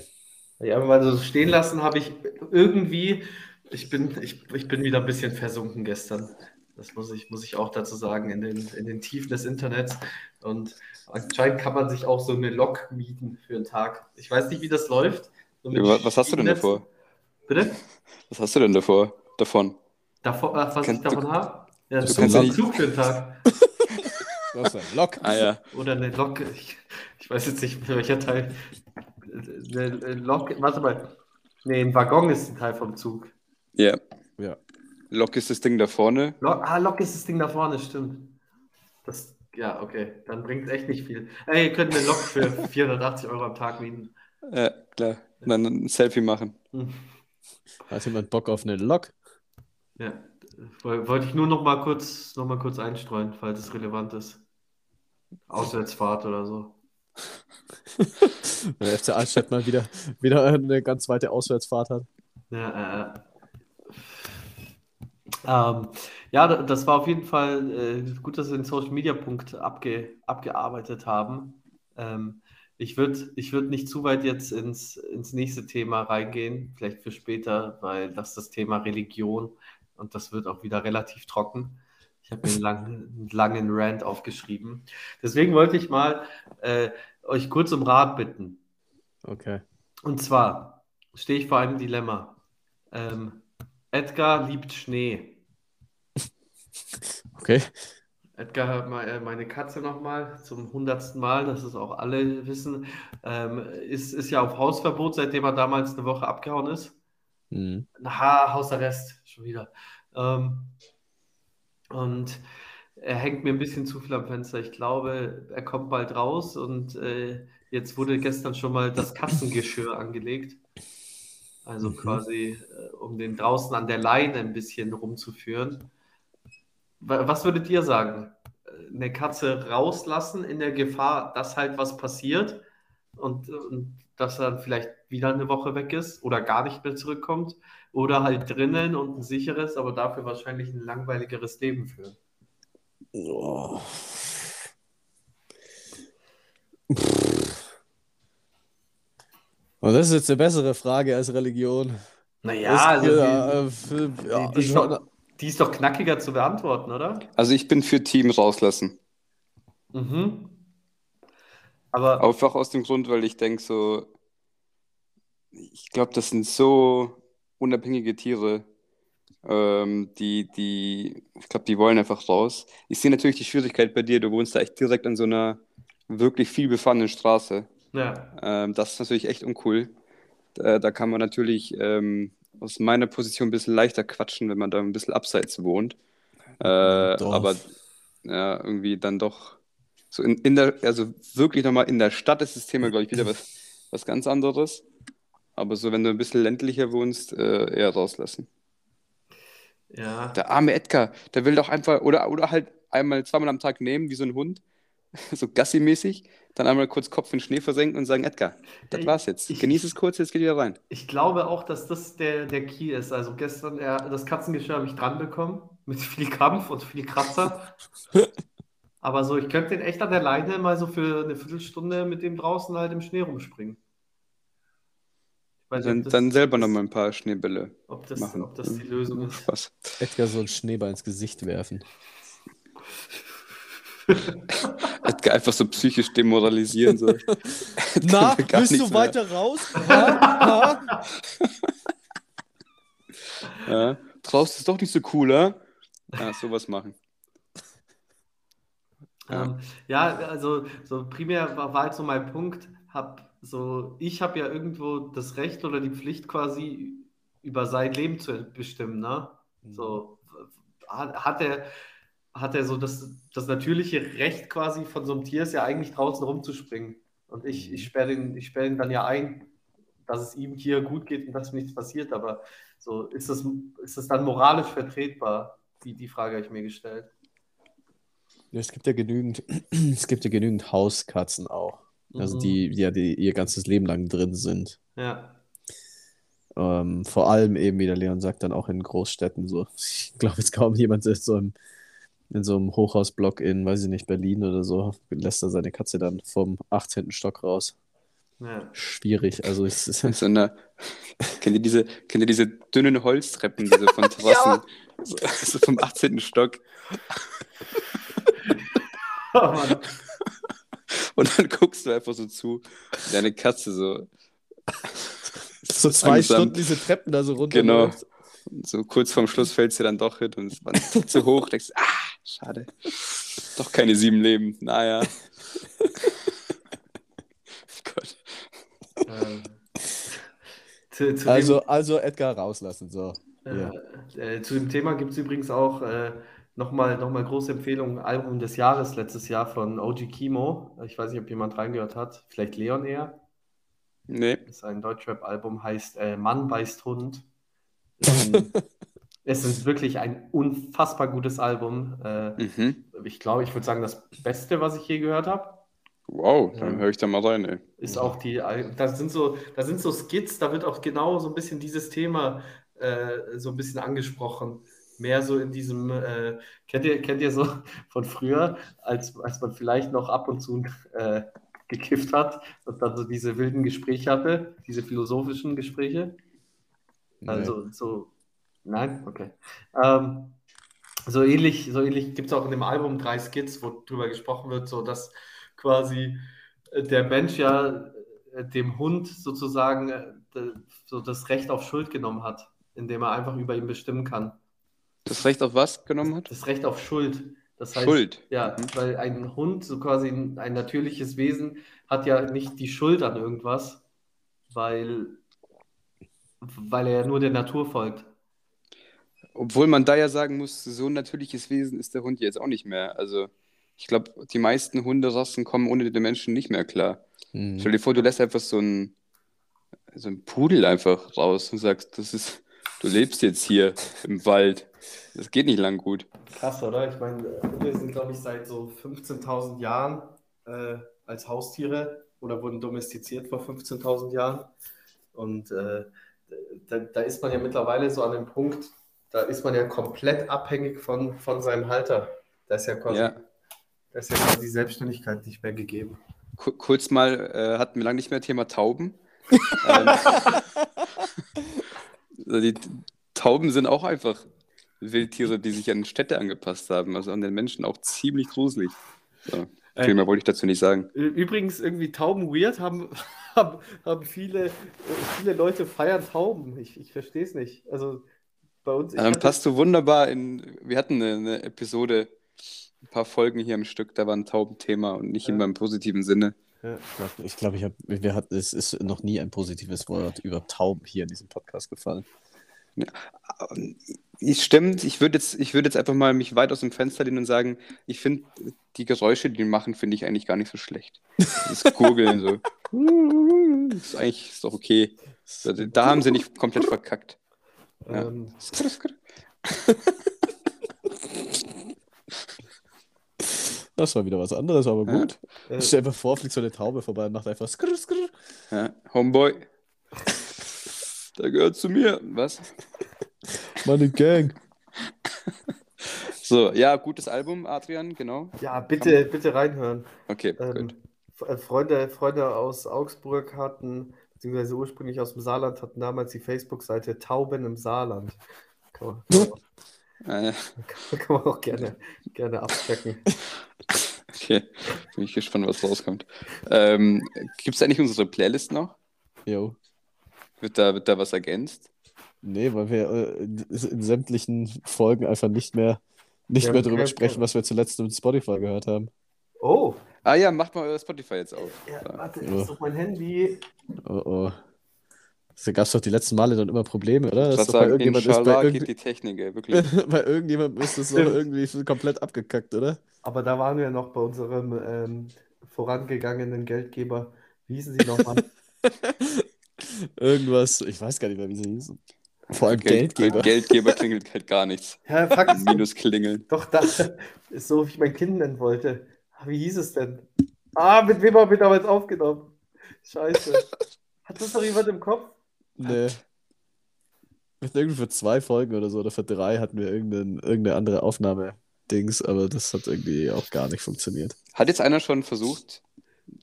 Ja, mal so stehen lassen habe ich irgendwie, ich bin, ich, ich bin wieder ein bisschen versunken gestern. Das muss ich, muss ich auch dazu sagen, in den, in den Tiefen des Internets. Und anscheinend kann man sich auch so eine Lok mieten für einen Tag. Ich weiß nicht, wie das läuft. So Was, was hast du denn davor? Bitte? Was hast du denn davor? Davon? Davor, ach, was Kannst ich du- davon habe? Ja, Du das kannst ist ja ein nicht- Zug für einen Tag. Was ein Lock. Ah ja. Oder eine Lok. Ich, ich weiß jetzt nicht, welcher Teil. Eine, eine Lok. Warte mal. Nee, ein Waggon ist ein Teil vom Zug. Ja. Ja. Lok ist das Ding da vorne. Lok, ah, Lok ist das Ding da vorne, stimmt. Das, ja, okay. Dann bringt es echt nicht viel. Ey, ihr könnt eine Lok für 480 Euro am Tag mieten. Ja, klar. Und dann ein Selfie machen. Hm. Hat jemand Bock auf eine Lok? Ja, woll- wollte ich nur noch mal kurz, noch mal kurz einstreuen, falls es relevant ist. Auswärtsfahrt oder so. Wenn der FC Altstadt mal wieder, wieder eine ganz weite Auswärtsfahrt hat. Ja, äh, ähm, ja, da- das war auf jeden Fall äh, gut, dass wir den Social Media Punkt abge, abgearbeitet haben. Ähm, ich würde ich würd nicht zu weit jetzt ins, ins nächste Thema reingehen, vielleicht für später, weil das ist das Thema Religion und das wird auch wieder relativ trocken. Ich habe mir einen langen, langen Rant aufgeschrieben. Deswegen wollte ich mal äh, euch kurz um Rat bitten. Okay. Und zwar stehe ich vor einem Dilemma. Ähm, Edgar liebt Schnee. Okay. Edgar hat mal, äh, meine Katze nochmal zum hundertsten Mal, dass es auch alle wissen, ähm, ist, ist ja auf Hausverbot, seitdem er damals eine Woche abgehauen ist. Mhm. Ha, Hausarrest, schon wieder. Ähm, und er hängt mir ein bisschen zu viel am Fenster. Ich glaube, er kommt bald raus und äh, jetzt wurde gestern schon mal das Katzengeschirr angelegt. Also Mhm. quasi, äh, um den draußen an der Leine ein bisschen rumzuführen. Wa- Was würdet ihr sagen? Eine Katze rauslassen in der Gefahr, dass halt was passiert und, und dass er dann vielleicht wieder eine Woche weg ist oder gar nicht mehr zurückkommt? Oder halt drinnen und ein sicheres, aber dafür wahrscheinlich ein langweiligeres Leben führen? Oh. Und das ist jetzt eine bessere Frage als Religion. Naja, Ist- also ja, die, äh, für, ja, die, die, ist doch, die ist doch knackiger zu beantworten, oder? Also ich bin für Team rauslassen. Mhm. Aber Einfach aus dem Grund, weil ich denke so, ich glaube, das sind so unabhängige Tiere, ähm, die, die, ich glaube, die wollen einfach raus. Ich sehe natürlich die Schwierigkeit bei dir, du wohnst da echt direkt an so einer wirklich viel befahrenen Straße. Ja, Ähm, das ist natürlich echt uncool. Da, da kann man natürlich ähm, aus meiner Position ein bisschen leichter quatschen, wenn man da ein bisschen abseits wohnt. Äh, aber ja, irgendwie dann doch so in, in der, also wirklich nochmal in der Stadt ist das Thema, glaube ich, wieder was, was ganz anderes. Aber so, wenn du ein bisschen ländlicher wohnst, äh, eher rauslassen. ja. Der arme Edgar, der will doch einfach, oder, oder halt einmal, zweimal am Tag nehmen, wie so ein Hund, so Gassi-mäßig, dann einmal kurz Kopf in den Schnee versenken und sagen, Edgar, das war's jetzt. ich- Genieß es kurz, jetzt geht wieder rein. Ich glaube auch, dass das der, der Key ist. Also gestern, ja, das Katzengeschirr habe ich dran bekommen, mit viel Kampf und viel Kratzer. Aber so, ich könnte den echt an der Leine mal so für eine Viertelstunde mit dem draußen halt im Schnee rumspringen. Weiß Dann, das- dann selber ob das- nochmal ein paar Schneebälle Ob das, machen. ob das die Lösung ist. Spaß. Edgar so einen Schneeball ins Gesicht werfen. Edgar einfach so psychisch demoralisieren. So. Na, willst du nichts mehr. weiter raus? Ja. Draußen ist doch nicht so cool, ja? Ja, sowas machen. Ja. Ähm, ja, also so primär war, war halt so mein Punkt, hab so, ich habe ja irgendwo das Recht oder die Pflicht quasi über sein Leben zu bestimmen, ne? So hat, hat er hat er so das, das natürliche Recht quasi von so einem Tier ist ja eigentlich draußen rumzuspringen. Und ich, Mhm. ich sperre ihn, ich sperre ihn dann ja ein, dass es ihm hier gut geht und dass ihm nichts passiert. Aber so ist das, ist das dann moralisch vertretbar? Die, die Frage habe ich mir gestellt. Ja, es gibt ja genügend, es gibt ja genügend Hauskatzen auch. Also Mhm. die, die ja die ihr ganzes Leben lang drin sind. Ja. Ähm, vor allem eben, wie der Leon sagt, dann auch in Großstädten so. Ich glaube jetzt kaum jemand ist so im, in so einem Hochhausblock in, weiß ich nicht, Berlin oder so, lässt er seine Katze dann vom 18. Stock raus. ja. Schwierig. Also es ist so einer, kennt, ihr diese, kennt ihr diese dünnen Holztreppen, diese von Terrassen? so, so vom 18. Stock. Oh Mann. Und dann guckst du einfach so zu, wie deine Katze so, so zwei langsam- Stunden diese Treppen da so runter. Genau. so kurz vorm Schluss fällt sie dann doch hin und es war zu hoch. Denkst, du, ah, schade. Doch keine sieben Leben. Naja. Gott. Ähm, zu, zu Also, also Edgar rauslassen. So. dem, ja. äh, äh, zu dem Thema gibt es übrigens auch äh, nochmal noch mal große Empfehlung, Album des Jahres letztes Jahr von OG Kimo. Ich weiß nicht, ob jemand reingehört hat. Vielleicht Leon eher. Nee. Das ist ein Deutschrap-Album, heißt äh, Mann beißt Hund. Ist ein, es ist wirklich ein unfassbar gutes Album. Äh, Mhm. ich glaube, ich würde sagen, das Beste, was ich je gehört habe. Wow, dann Ja. höre ich da mal rein, ey. Ist auch die, da sind so, da sind so Skits, da wird auch genau so ein bisschen dieses Thema äh, so ein bisschen angesprochen. Mehr so in diesem, äh, kennt ihr, kennt ihr so von früher, als, als man vielleicht noch ab und zu äh, gekifft hat und dann so diese wilden Gespräche hatte, diese philosophischen Gespräche? Also so, nein, okay. Ähm, so ähnlich, so ähnlich gibt es auch in dem Album drei Skits, wo drüber gesprochen wird, so dass quasi äh, der Mensch ja äh, dem Hund sozusagen äh, so das Recht auf Schuld genommen hat, indem er einfach über ihn bestimmen kann. Das Recht auf was genommen hat? Das Recht auf Schuld. Das heißt, Schuld. ja, Mhm. weil ein Hund, so quasi ein, ein natürliches Wesen, hat ja nicht die Schuld an irgendwas, weil, weil er ja nur der Natur folgt. Obwohl man da ja sagen muss, so ein natürliches Wesen ist der Hund jetzt auch nicht mehr. Also, ich glaube, die meisten Hunderassen kommen ohne den Menschen nicht mehr klar. Mhm. Stell dir vor, du lässt einfach so einen, so einen Pudel einfach raus und sagst, das ist, du lebst jetzt hier im Wald. Das geht nicht lang gut. Krass, oder? Ich meine, Hunde sind, glaube ich, seit so 15.000 Jahren äh, als Haustiere oder wurden domestiziert vor 15.000 Jahren. Und äh, da, da ist man ja mittlerweile so an dem Punkt, da ist man ja komplett abhängig von, von seinem Halter. Da ist ja quasi, Ja. da ist ja quasi Selbstständigkeit nicht mehr gegeben. Ku- kurz mal, äh, hatten wir lange nicht mehr Thema Tauben. ähm, die Tauben sind auch einfach Wildtiere, die sich an Städte angepasst haben, also an den Menschen auch ziemlich gruselig. So, viel mehr wollte ich dazu nicht sagen. Übrigens, irgendwie Tauben weird haben, haben, haben viele, äh, viele Leute feiern Tauben. Ich, ich verstehe es nicht. Also bei uns, Ja, dann hatte- passt du wunderbar in. Wir hatten eine, eine Episode, ein paar Folgen hier im Stück, da war ein Taubenthema und nicht Ja. immer im positiven Sinne. Ja. Ich glaube, ich, glaub, ich habe, wir hat, es ist noch nie ein positives Wort über Tauben hier in diesem Podcast gefallen. Ich stimmt, ich würde jetzt, ich würde jetzt einfach mal mich weit aus dem Fenster lehnen und sagen, ich finde die Geräusche, die die machen, finde ich eigentlich gar nicht so schlecht. Das Gurgeln so. ist eigentlich ist doch okay. Da, da haben sie nicht komplett verkackt. Ja. Ähm, Das war wieder was anderes, aber Ja. gut. Äh, Stell dir vor, fliegt so eine Taube vorbei und macht einfach skrr, skrr. Ja, Homeboy. Der gehört zu mir. Was? Meine Gang. So, ja, gutes Album, Adrian, genau. ja, bitte, bitte reinhören. Okay, Ähm, gut. Äh, Freunde, Freunde aus Augsburg hatten, beziehungsweise ursprünglich aus dem Saarland, hatten damals die Facebook-Seite Tauben im Saarland. Kann man, kann Äh, man, kann man auch gerne, gerne abchecken. okay, bin ich gespannt, was rauskommt. Ähm, Gibt es eigentlich unsere Playlist noch? Jo. Wird da, wird da was ergänzt? Nee, weil wir äh, in sämtlichen Folgen einfach nicht mehr, nicht mehr darüber sprechen, was wir zuletzt mit Spotify gehört haben. Oh, Ah ja, macht mal euer Spotify jetzt auf. ja, warte, das ist doch mein Handy. Oh oh. Da gab es doch die letzten Male dann immer Probleme, oder? Ich Das doch bei sagen, irgendjemand, ist bei, irgend, geht die Technik, ey, wirklich. bei irgendjemandem ist das Stimmt. irgendwie komplett abgekackt, oder? Aber da waren wir noch bei unserem ähm, vorangegangenen Geldgeber. Wie hießen sie nochmal? Irgendwas, ich weiß gar nicht mehr, wie sie hießen. Vor allem Geld- Geldgeber. Geldgeber klingelt halt gar nichts. ja, fuck, es Minus klingeln. Doch, da ist so, wie ich mein Kind nennen wollte. Wie hieß es denn? Ah, mit wem haben wir damals aufgenommen? Scheiße. Hat das noch jemand im Kopf? Nee. Irgendwie für zwei Folgen oder so oder für drei hatten wir irgendein, irgendeine andere Aufnahme-Dings, aber das hat irgendwie auch gar nicht funktioniert. Hat jetzt einer schon versucht,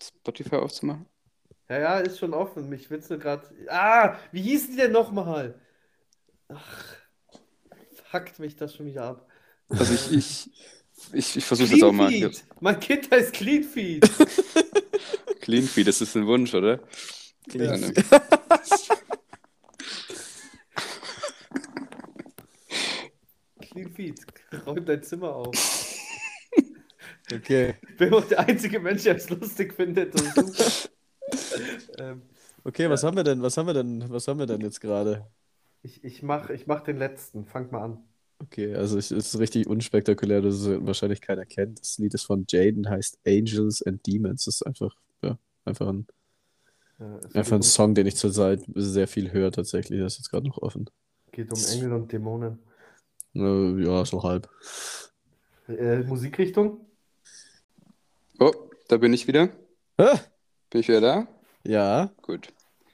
Spotify aufzumachen? Ja, ja, ist schon offen. Mich willst du gerade. Ah, wie hießen die denn nochmal? Ach, hackt mich das schon wieder ab. Also ich, ich, ich, ich versuche jetzt auch mal. Cleanfeed. Mein Kind heißt Cleanfeed. Clean Feed, das ist ein Wunsch, oder? Ja. Eine- Cleanfeed. Räum dein Zimmer auf. Okay. Ich bin auch der einzige Mensch, der es lustig findet. Ähm, Okay, was haben wir denn? Was haben wir denn? Was haben wir denn jetzt gerade? ich, ich mach, ich mach den letzten. Fang mal an. Okay, also es ist richtig unspektakulär, dass es wahrscheinlich keiner kennt. Das Lied ist von Jaden, heißt Angels and Demons. Das ist einfach, ja, einfach ein, es einfach ein geht, Song, den ich zurzeit sehr viel höre tatsächlich. Das ist jetzt gerade noch offen. geht um Engel und Dämonen. Äh, ja, so halb. Äh, Musikrichtung? Oh, da bin ich wieder. Ah, Bin ich wieder da? ja, Gut.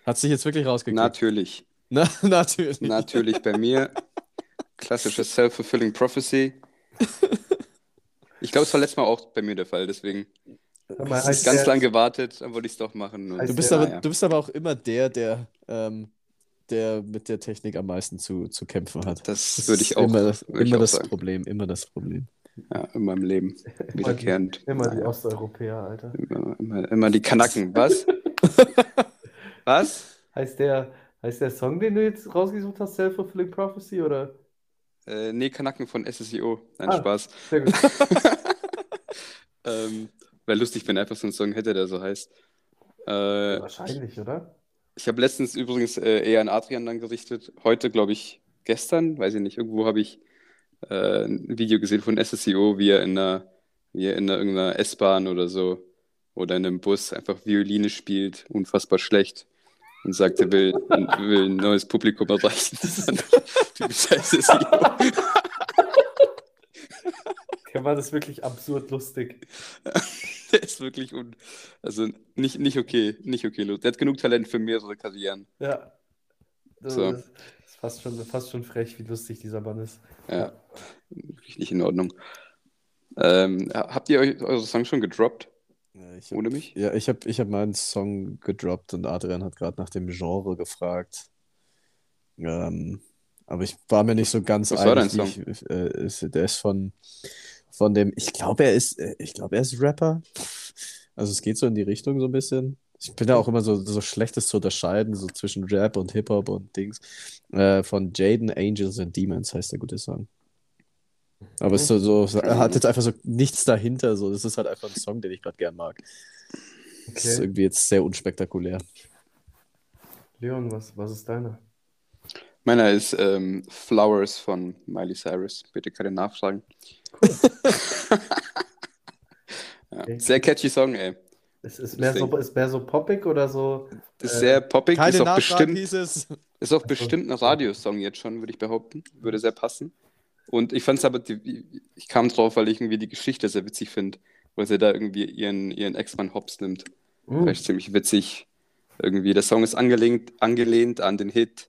hat sich jetzt wirklich rausgekriegt. Natürlich. Na, natürlich. Natürlich bei mir. Klassische Self-Fulfilling Prophecy. Ich glaube, es war letztes Mal auch bei mir der Fall, deswegen mal, Das heißt ist ganz der- lang gewartet, dann wollte ich es doch machen. Du bist, der- aber, naja. du bist aber auch immer der, der, ähm, der mit der Technik am meisten zu, zu kämpfen hat. Das würde ist ich auch, immer das, würde ich immer auch das sagen. Problem, immer das Problem. Ja, in meinem Leben. Wiederkehrend. Immer die Naja. Osteuropäer, Alter. Immer, immer, immer die Kanaken. Was? Was? Heißt der, heißt der Song, den du jetzt rausgesucht hast, Self-Fulfilling Prophecy, oder? Äh, nee, Kanaken von SSIO. Nein, Ah. Spaß. Sehr gut. Ähm, Wäre lustig, wenn einfach so ein Song hätte, der so heißt. Äh, Wahrscheinlich, oder? ich habe letztens übrigens äh, eher an Adrian dann gerichtet. Heute, glaube ich, gestern, weiß ich nicht, irgendwo habe ich äh, ein Video gesehen von SSIO, wie er in einer, wie er in einer, irgendeiner S-Bahn oder so oder in einem Bus einfach Violine spielt, unfassbar schlecht. Und sagt, er will, will ein neues Publikum erreichen. Das ist ein typischer SSIO. Der war das wirklich absurd lustig. Der ist wirklich un also nicht, nicht okay, nicht okay. Der hat genug Talent für mehrere Karrieren. Ja. Das So. ist ist fast schon, fast schon frech, wie lustig dieser Mann ist. Ja, wirklich nicht in Ordnung. Ähm, habt ihr euch eure Songs schon gedroppt? Ja, ich hab, Ohne mich? ja, ich habe ich hab meinen Song gedroppt und Adrian hat gerade nach dem Genre gefragt. Ähm, aber ich war mir nicht so ganz Was war einig, dein wie ich, äh, ist, der ist von, von dem, ich glaube, er ist, äh, ich glaube, er ist Rapper. Also es geht so in die Richtung so ein bisschen. Ich bin ja auch immer so, so schlecht, das zu unterscheiden, so zwischen Rap und Hip-Hop und Dings. Äh, von Jaden Angels and Demons heißt der gute Song. Aber es ist so, so, er hat jetzt einfach so nichts dahinter. So. Das ist halt einfach ein Song, den ich gerade gern mag. Das ist Okay. irgendwie jetzt sehr unspektakulär. Leon, was, was ist deiner? Meiner ist ähm, Flowers von Miley Cyrus. Bitte keine Nachfragen. ja, Okay. sehr catchy Song, ey. Ist, ist, mehr so, ist mehr so poppig oder so? Ist Äh, sehr poppig, Keine ist auch Nachfragen bestimmt, hieß es. ist auch bestimmt ein Radiosong jetzt schon, würde ich behaupten. Würde sehr passen. Und ich fand es aber, die, ich kam drauf, weil ich irgendwie die Geschichte sehr witzig finde. wo sie da irgendwie ihren, ihren Ex-Mann Hops nimmt. Mhm. Vielleicht ziemlich witzig. Irgendwie, der Song ist angelehnt, angelehnt an den Hit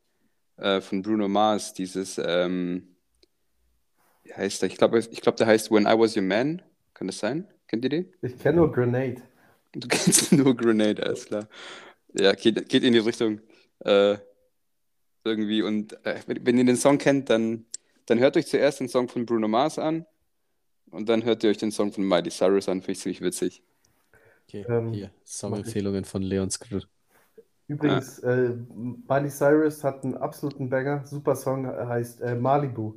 äh, von Bruno Mars, dieses, ähm, wie heißt der? Ich glaube, ich glaub, der heißt When I Was Your Man. Kann das sein? Kennt ihr den? Ich kenne nur Grenade. Du kennst nur Grenade, alles klar. Ja, geht, geht in die Richtung. Äh, irgendwie. Und äh, wenn, wenn ihr den Song kennt, dann, dann hört euch zuerst den Song von Bruno Mars an und dann hört ihr euch den Song von Miley Cyrus an. Finde ich ziemlich witzig. Okay, Ähm, hier, Songempfehlungen von Leon Skr. Übrigens, äh, Miley Cyrus hat einen absoluten Banger. Super Song, äh, heißt äh, Malibu.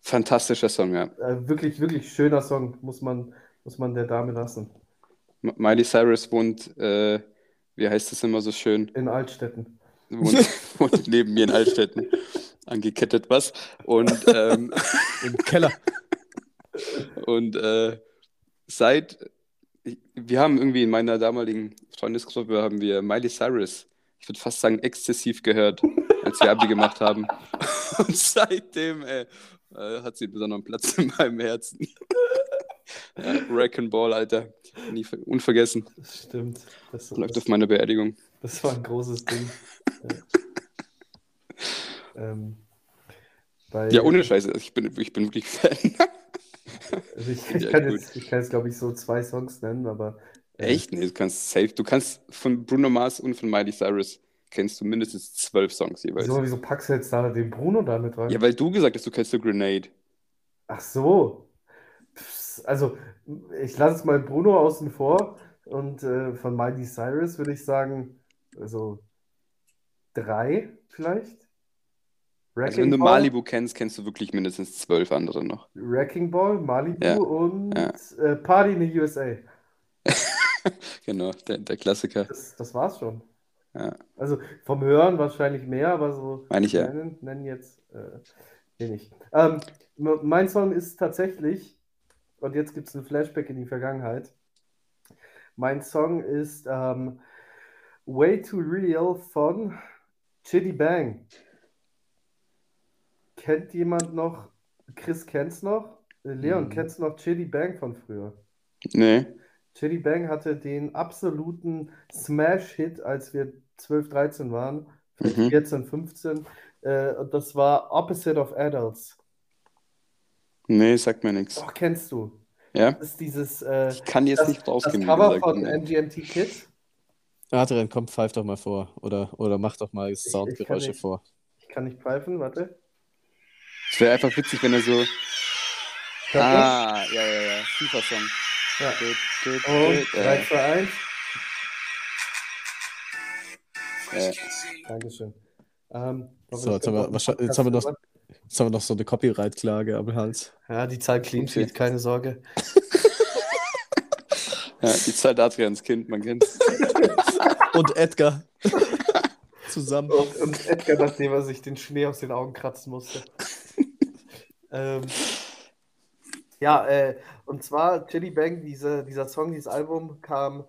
Fantastischer Song, ja. Äh, wirklich, wirklich schöner Song, muss man, muss man der Dame lassen. M- Miley Cyrus wohnt, äh, wie heißt das immer so schön? In Altstetten. Wohnt, wohnt neben mir in Altstetten. Angekettet was. Und, ähm, Im Keller. und äh, seit, wir haben irgendwie in meiner damaligen Freundesgruppe haben wir Miley Cyrus, ich würde fast sagen, exzessiv gehört, als wir Abi gemacht haben. Und seitdem äh, äh, hat sie einen besonderen Platz in meinem Herzen. ja, and Ball, Alter. Nie, ver- unvergessen. Das stimmt. Das, Läuft das, auf meiner Beerdigung. das war ein großes Ding. Ja. ähm, bei, Ja, ohne Scheiße. Ich bin, ich bin wirklich Fan. Also ich, ich kann jetzt, ich kann jetzt, glaube ich, so zwei Songs nennen, aber äh, Echt? Nee, du kannst safe. Du kannst von Bruno Mars und von Miley Cyrus kennst du mindestens zwölf Songs jeweils. wieso, wieso packst du jetzt da den Bruno da mit rein? Ja, weil du gesagt hast, du kennst so Grenade. Ach so. Pff, Also, ich lasse jetzt mal Bruno außen vor und äh, von Miley Cyrus würde ich sagen, also drei vielleicht. Also wenn du Malibu kennst, kennst du wirklich mindestens zwölf andere noch. Wrecking Ball, Malibu Ja, und ja. Äh, Party in the USA. Genau, der, der Klassiker. Das, das war's schon. Ja, Also vom Hören wahrscheinlich mehr, aber so meine ich ja. nennen, nennen jetzt äh, wenig. Ähm, mein Song ist tatsächlich, und jetzt gibt es einen Flashback in die Vergangenheit. Mein Song ist ähm, Way Too Real von Chitty Bang. Kennt jemand noch? Chris kennt's noch? Leon, Mhm. kennst du noch Chitty Bang von früher? Nee. Chitty Bang hatte den absoluten Smash-Hit, als wir 12, 13 waren, vielleicht Mhm. 14, 15. Äh, und das war Opposite of Adults. Nee, sagt mir nichts. Doch, kennst du. Ja? Das ist dieses äh, Ich kann jetzt das, nicht das rausgehen, wie Cover von Nee. MGMT Kids. Adrian, komm, pfeif doch mal vor. Oder, oder mach doch mal Soundgeräusche vor. Ich kann nicht pfeifen, warte. Es wäre einfach witzig, wenn er so. Hört? Ah, ja, ja, ja. FIFA-Song. Ja. Dut, Und dut, 3, äh, 2, 1. äh, Dankeschön. Ähm, So, jetzt haben, wir, jetzt, haben wir noch, jetzt haben wir noch so eine Copyright-Klage am Hals. Ja, die Zahl Clean Okay. Sheet, keine Sorge. ja, die Zeit Adrians Kind, man kennt's. Und Edgar. Zusammen. Und, und Edgar, nachdem er sich den Schnee aus den Augen kratzen musste. Ähm, ja, äh, und zwar Chili Bang, diese, dieser Song, dieses Album kam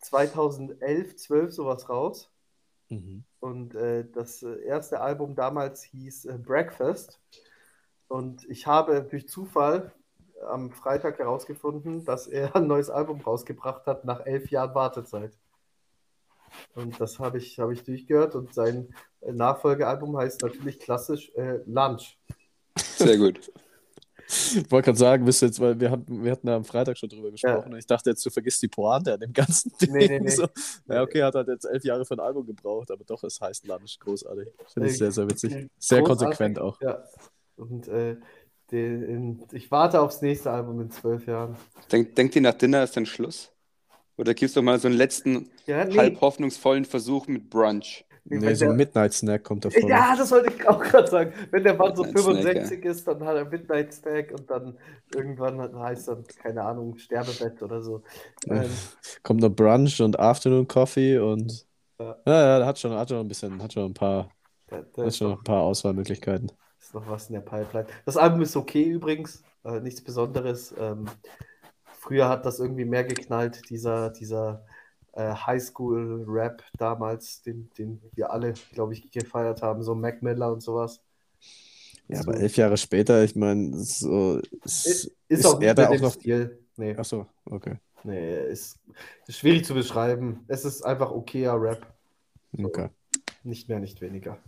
2011, 12 sowas raus. Mhm. Und äh, das äh, erste Album damals hieß äh, Breakfast. Und ich habe durch Zufall am Freitag herausgefunden, dass er ein neues Album rausgebracht hat nach elf Jahren Wartezeit. Und das habe ich, habe ich durchgehört. Und sein äh, Nachfolgealbum heißt natürlich klassisch äh, Lunch. Sehr gut. Ich wollte gerade sagen, bist du jetzt, weil wir hatten, wir hatten da am Freitag schon drüber gesprochen und ich dachte jetzt, du vergisst die Pointe an dem ganzen Ding. Nee, nee, nee. So. Ja, okay, hat halt jetzt elf Jahre für ein Album gebraucht, aber doch, es heißt Lunch. Großartig. Finde ich sehr, sehr witzig. Sehr großartig. konsequent auch. Ja. Und äh, den, in, ich warte aufs nächste Album in zwölf Jahren. Denk, denkt ihr nach Dinner ist dann Schluss? Oder gibt's doch mal so einen letzten Ja, nee. halb hoffnungsvollen Versuch mit Brunch? Nee, so ein der- Midnight Snack kommt davor. Ja, das wollte ich auch gerade sagen. Wenn der Mann so Midnight Snack, 65 ist, dann hat er Midnight Snack und dann irgendwann hat- heißt dann, keine Ahnung, Sterbebett oder so. Ähm, Kommt noch Brunch und Afternoon Coffee und Ja. ja, ja, hat schon, hat schon ein bisschen, hat schon ein paar, da, da hat ist, schon noch, ein paar Auswahlmöglichkeiten. ist noch was in der Pipeline. Das Album ist okay übrigens, äh, nichts Besonderes. Ähm, früher hat das irgendwie mehr geknallt, dieser, dieser äh, Highschool-Rap damals, den, den wir alle, glaube ich, gefeiert haben, so Mac Miller und sowas. Ja, So. aber elf Jahre später, ich meine, so ist, Ist, ist auch er da auch noch, Stil. Nee, Achso, okay. nee, ist, ist schwierig zu beschreiben. Es ist einfach okayer Rap. Okay. Nicht mehr, nicht weniger.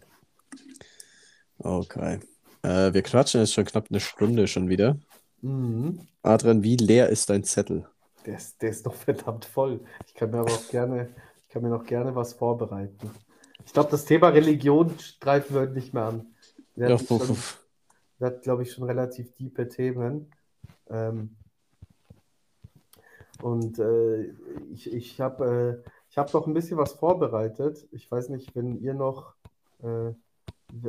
Okay. Äh, wir quatschen jetzt schon knapp eine Stunde schon wieder. Mhm. Adrian, wie leer ist dein Zettel? Der ist, der ist noch verdammt voll. Ich kann mir aber auch gerne, ich kann mir noch gerne was vorbereiten. Ich glaube, das Thema Religion streifen wir heute nicht mehr an. Wir Ja, hatten schon, wir hatten, glaube ich, schon relativ tiefe Themen. Ähm, und äh, ich, ich habe äh, ich hab noch ein bisschen was vorbereitet. Ich weiß nicht, wenn ihr noch, äh,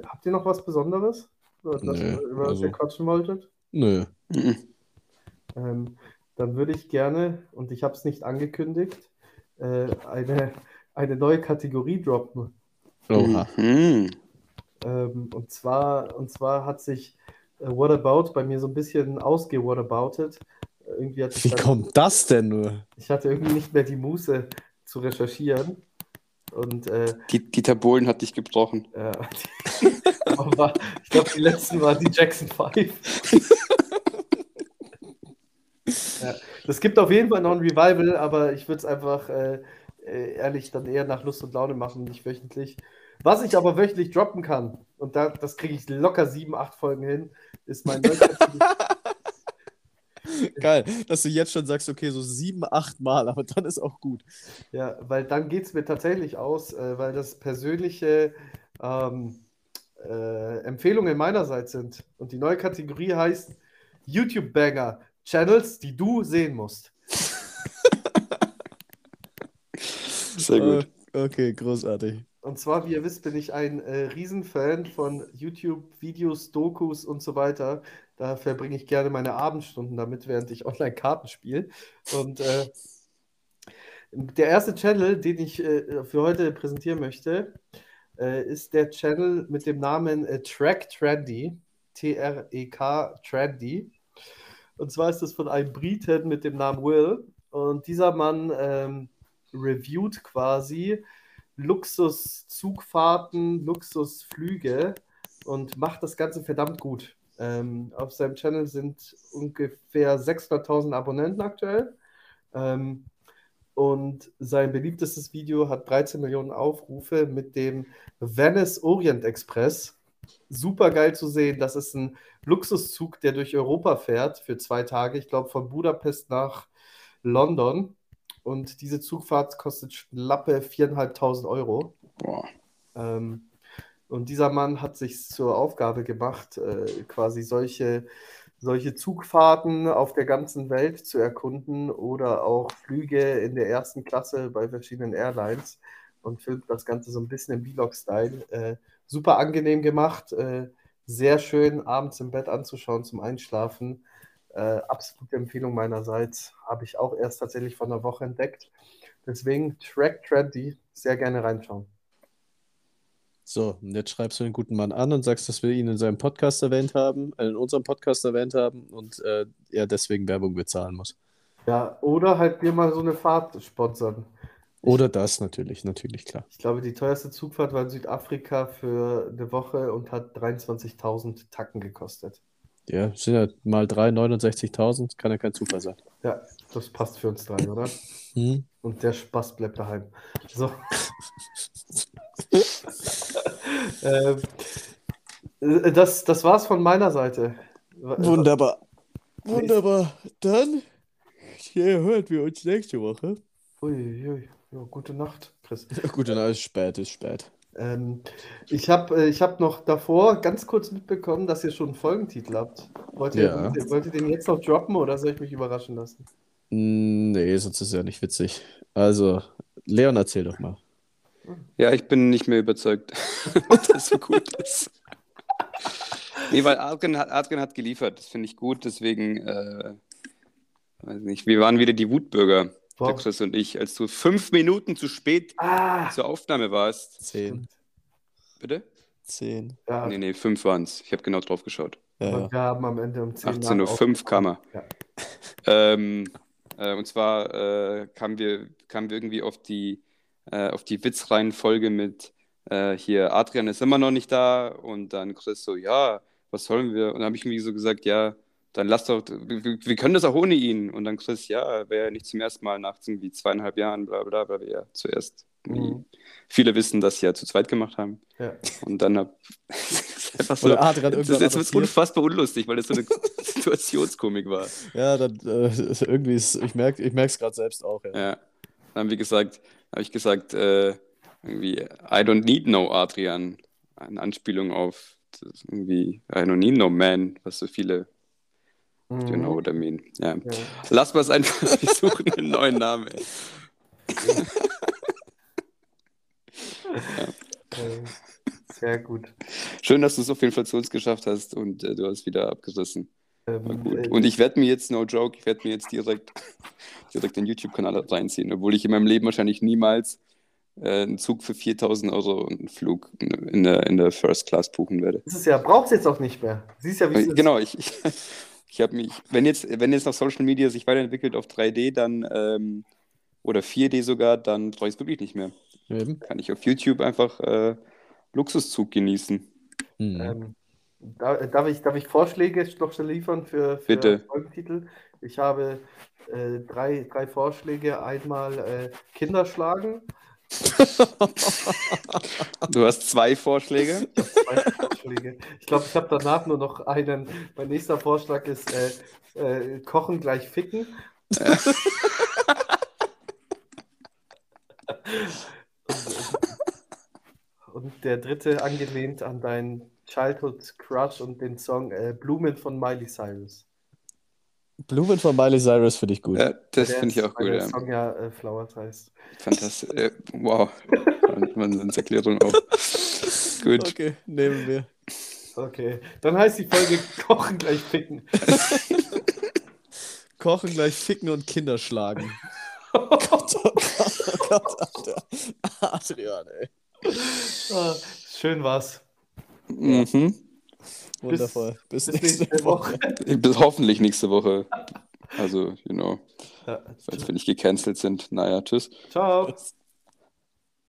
habt ihr noch was Besonderes, über das, Nö, über das ihr also- quatschen wolltet? Nö. Mhm. Ähm, dann würde ich gerne, und ich habe es nicht angekündigt, äh, eine, eine neue Kategorie droppen. Oha. Mhm. Ähm, und zwar, und zwar hat sich äh, What About bei mir so ein bisschen ausgewhataboutet. Äh, Irgendwie Wie dann, kommt das denn nur? ich hatte irgendwie nicht mehr die Muße zu recherchieren. Und äh, Die, Dieter Bohlen hat dich gebrochen. äh, aber ich glaube, die letzten waren die Jackson 5. ja, das gibt auf jeden Fall noch ein Revival, aber ich würde es einfach äh, äh, ehrlich dann eher nach Lust und Laune machen, nicht wöchentlich. Was ich aber wöchentlich droppen kann, und da, das kriege ich locker sieben, acht Folgen hin, ist mein neues Geil, dass du jetzt schon sagst, okay, so sieben, acht Mal, aber dann ist auch gut. Ja, weil dann geht es mir tatsächlich aus, äh, weil das persönliche ähm, äh, Empfehlungen meinerseits sind. Und die neue Kategorie heißt YouTube-Banger, Channels, die du sehen musst. Sehr gut. Äh, okay, großartig. Und zwar, wie ihr wisst, bin ich ein äh, Riesenfan von YouTube-Videos, Dokus und so weiter. Da verbringe ich gerne meine Abendstunden damit, während ich online Karten spiele. Und äh, der erste Channel, den ich äh, für heute präsentieren möchte, äh, ist der Channel mit dem Namen äh, Track Trendy. T-R-E-K Trendy. Und zwar ist das von einem Briten mit dem Namen Will. Und dieser Mann ähm, reviewt quasi Luxuszugfahrten, Luxusflüge und macht das Ganze verdammt gut. Ähm, auf seinem Channel sind ungefähr 600.000 Abonnenten aktuell. Ähm, und sein beliebtestes Video hat 13 Millionen Aufrufe mit dem Venice Orient Express. Super geil zu sehen. Das ist ein Luxuszug, der durch Europa fährt für zwei Tage. Ich glaube, von Budapest nach London. Und diese Zugfahrt kostet schlappe 4.500 Euro. Boah. Ähm, und dieser Mann hat sich zur Aufgabe gemacht, äh, quasi solche, solche Zugfahrten auf der ganzen Welt zu erkunden oder auch Flüge in der ersten Klasse bei verschiedenen Airlines und filmt das Ganze so ein bisschen im Vlog-Style. Äh, super angenehm gemacht, äh, sehr schön abends im Bett anzuschauen zum Einschlafen. Äh, absolute Empfehlung meinerseits. Habe ich auch erst tatsächlich vor einer Woche entdeckt. Deswegen Track Trendy, sehr gerne reinschauen. So, und jetzt schreibst du den guten Mann an und sagst, dass wir ihn in seinem Podcast erwähnt haben, äh, in unserem Podcast erwähnt haben und äh, er deswegen Werbung bezahlen muss. Ja, oder halt mir mal so eine Fahrt sponsern. Oder das natürlich, natürlich, klar. Ich glaube, die teuerste Zugfahrt war in Südafrika für eine Woche und hat 23.000 Tacken gekostet. Ja, sind ja mal drei, 69.000, kann ja kein Zufall sein. Ja, das passt für uns drei, oder? Hm? Und der Spaß bleibt daheim. So. ähm, äh, das, das war's von meiner Seite. Wunderbar. Wunderbar. Dann ja, hören wir uns nächste Woche. Ui, ui. Ja, gute Nacht, Chris. Ja, gut, dann ist spät, ist spät. Ähm, ich habe äh, ich hab noch davor ganz kurz mitbekommen, dass ihr schon einen Folgentitel habt. Wollt ihr, Ja. wollt ihr, wollt ihr den jetzt noch droppen oder soll ich mich überraschen lassen? Hm, Nee, sonst ist ja nicht witzig. Also, Leon, erzähl doch mal. Ja, ich bin nicht mehr überzeugt, ob das so gut ist. Nee, weil Adrian hat, Adrian hat geliefert. Das finde ich gut. Deswegen, äh, weiß nicht, wir waren wieder die Wutbürger, der Boah. Chris und ich, als du fünf Minuten zu spät Ah, zur Aufnahme warst. Zehn. Bitte? Zehn. ja, Nee, nee, fünf waren es. Ich habe genau drauf geschaut. Ja, wir haben am Ende um 10 nach 18.05 Uhr kam er. Ja. Ähm, äh, und zwar äh, kamen wir, kamen wir irgendwie auf die, äh, auf die Witzreihenfolge mit äh, hier, Adrian ist immer noch nicht da und dann Chris so, ja, was sollen wir? Und dann habe ich irgendwie so gesagt, ja, dann lass doch, wir, können das auch ohne ihn. Und dann Chris, ja, wäre ja nicht zum ersten Mal nach irgendwie zweieinhalb Jahren, bla bla, weil wir ja zuerst, Mhm. viele wissen, dass sie ja zu zweit gemacht haben. Ja. Und dann hab, das ist einfach so, Oder Adrian das, irgendwann jetzt unfassbar unlustig, weil das so eine Situationskomik war. Ja, dann äh, irgendwie ist, ich merke ich es gerade selbst auch. Ja. Ja. Dann haben wir gesagt, habe ich gesagt, äh, irgendwie, I don't need no Adrian. Eine Anspielung auf irgendwie, I don't need no man, was so viele. You know what I mean. Ja. Ja. Lass mal es einfach, wir suchen einen neuen Namen. Äh, Sehr gut. Schön, dass du es auf jeden Fall zu uns geschafft hast und äh, du hast wieder abgerissen. Ähm, gut. äh, Und ich werde mir jetzt, no joke, ich werde mir jetzt direkt, direkt den YouTube-Kanal reinziehen, obwohl ich in meinem Leben wahrscheinlich niemals äh, einen Zug für 4000 Euro und einen Flug in der, in der First Class buchen werde. das ist ja, brauchst jetzt auch nicht mehr. Siehst ja, wie es ist. Genau, ich, ich, ich habe mich, wenn jetzt, wenn jetzt noch Social Media sich weiterentwickelt auf 3D, dann ähm, oder 4D sogar, dann brauche ich es wirklich nicht mehr. Eben. Kann ich auf YouTube einfach äh, Luxuszug genießen. Mhm. Ähm, da, darf, ich, darf ich Vorschläge noch schnell liefern für, für Bitte. Folgentitel? Ich habe äh, drei, drei Vorschläge. Einmal äh, Kinder schlagen. Du hast zwei Vorschläge. Zwei Vorschläge. Ich glaube, ich habe danach nur noch einen. Mein nächster Vorschlag ist äh, äh, Kochen gleich ficken. und, und der dritte angelehnt an deinen Childhood Crush und den Song äh, Blumen von Miley Cyrus. Blumen von Miley Cyrus finde ich gut. Ja, das finde ich auch weil gut. Der Ja. Song ja äh, Flowers heißt. Fantastisch. Äh, wow. Man sind Erklärung auf. Gut. Okay, nehmen wir. Okay, dann heißt die Folge Kochen gleich ficken. Kochen gleich ficken und Kinder schlagen. Gott, oh Gott, oh Gott, Alter. Adrian, ey. Ah, schön war's. Mhm. Wundervoll. Bis, Bis nächste nächste Woche. Woche. Bis hoffentlich nächste Woche. Also, you know, Ja, falls wir nicht gecancelt sind. Naja, tschüss. ciao.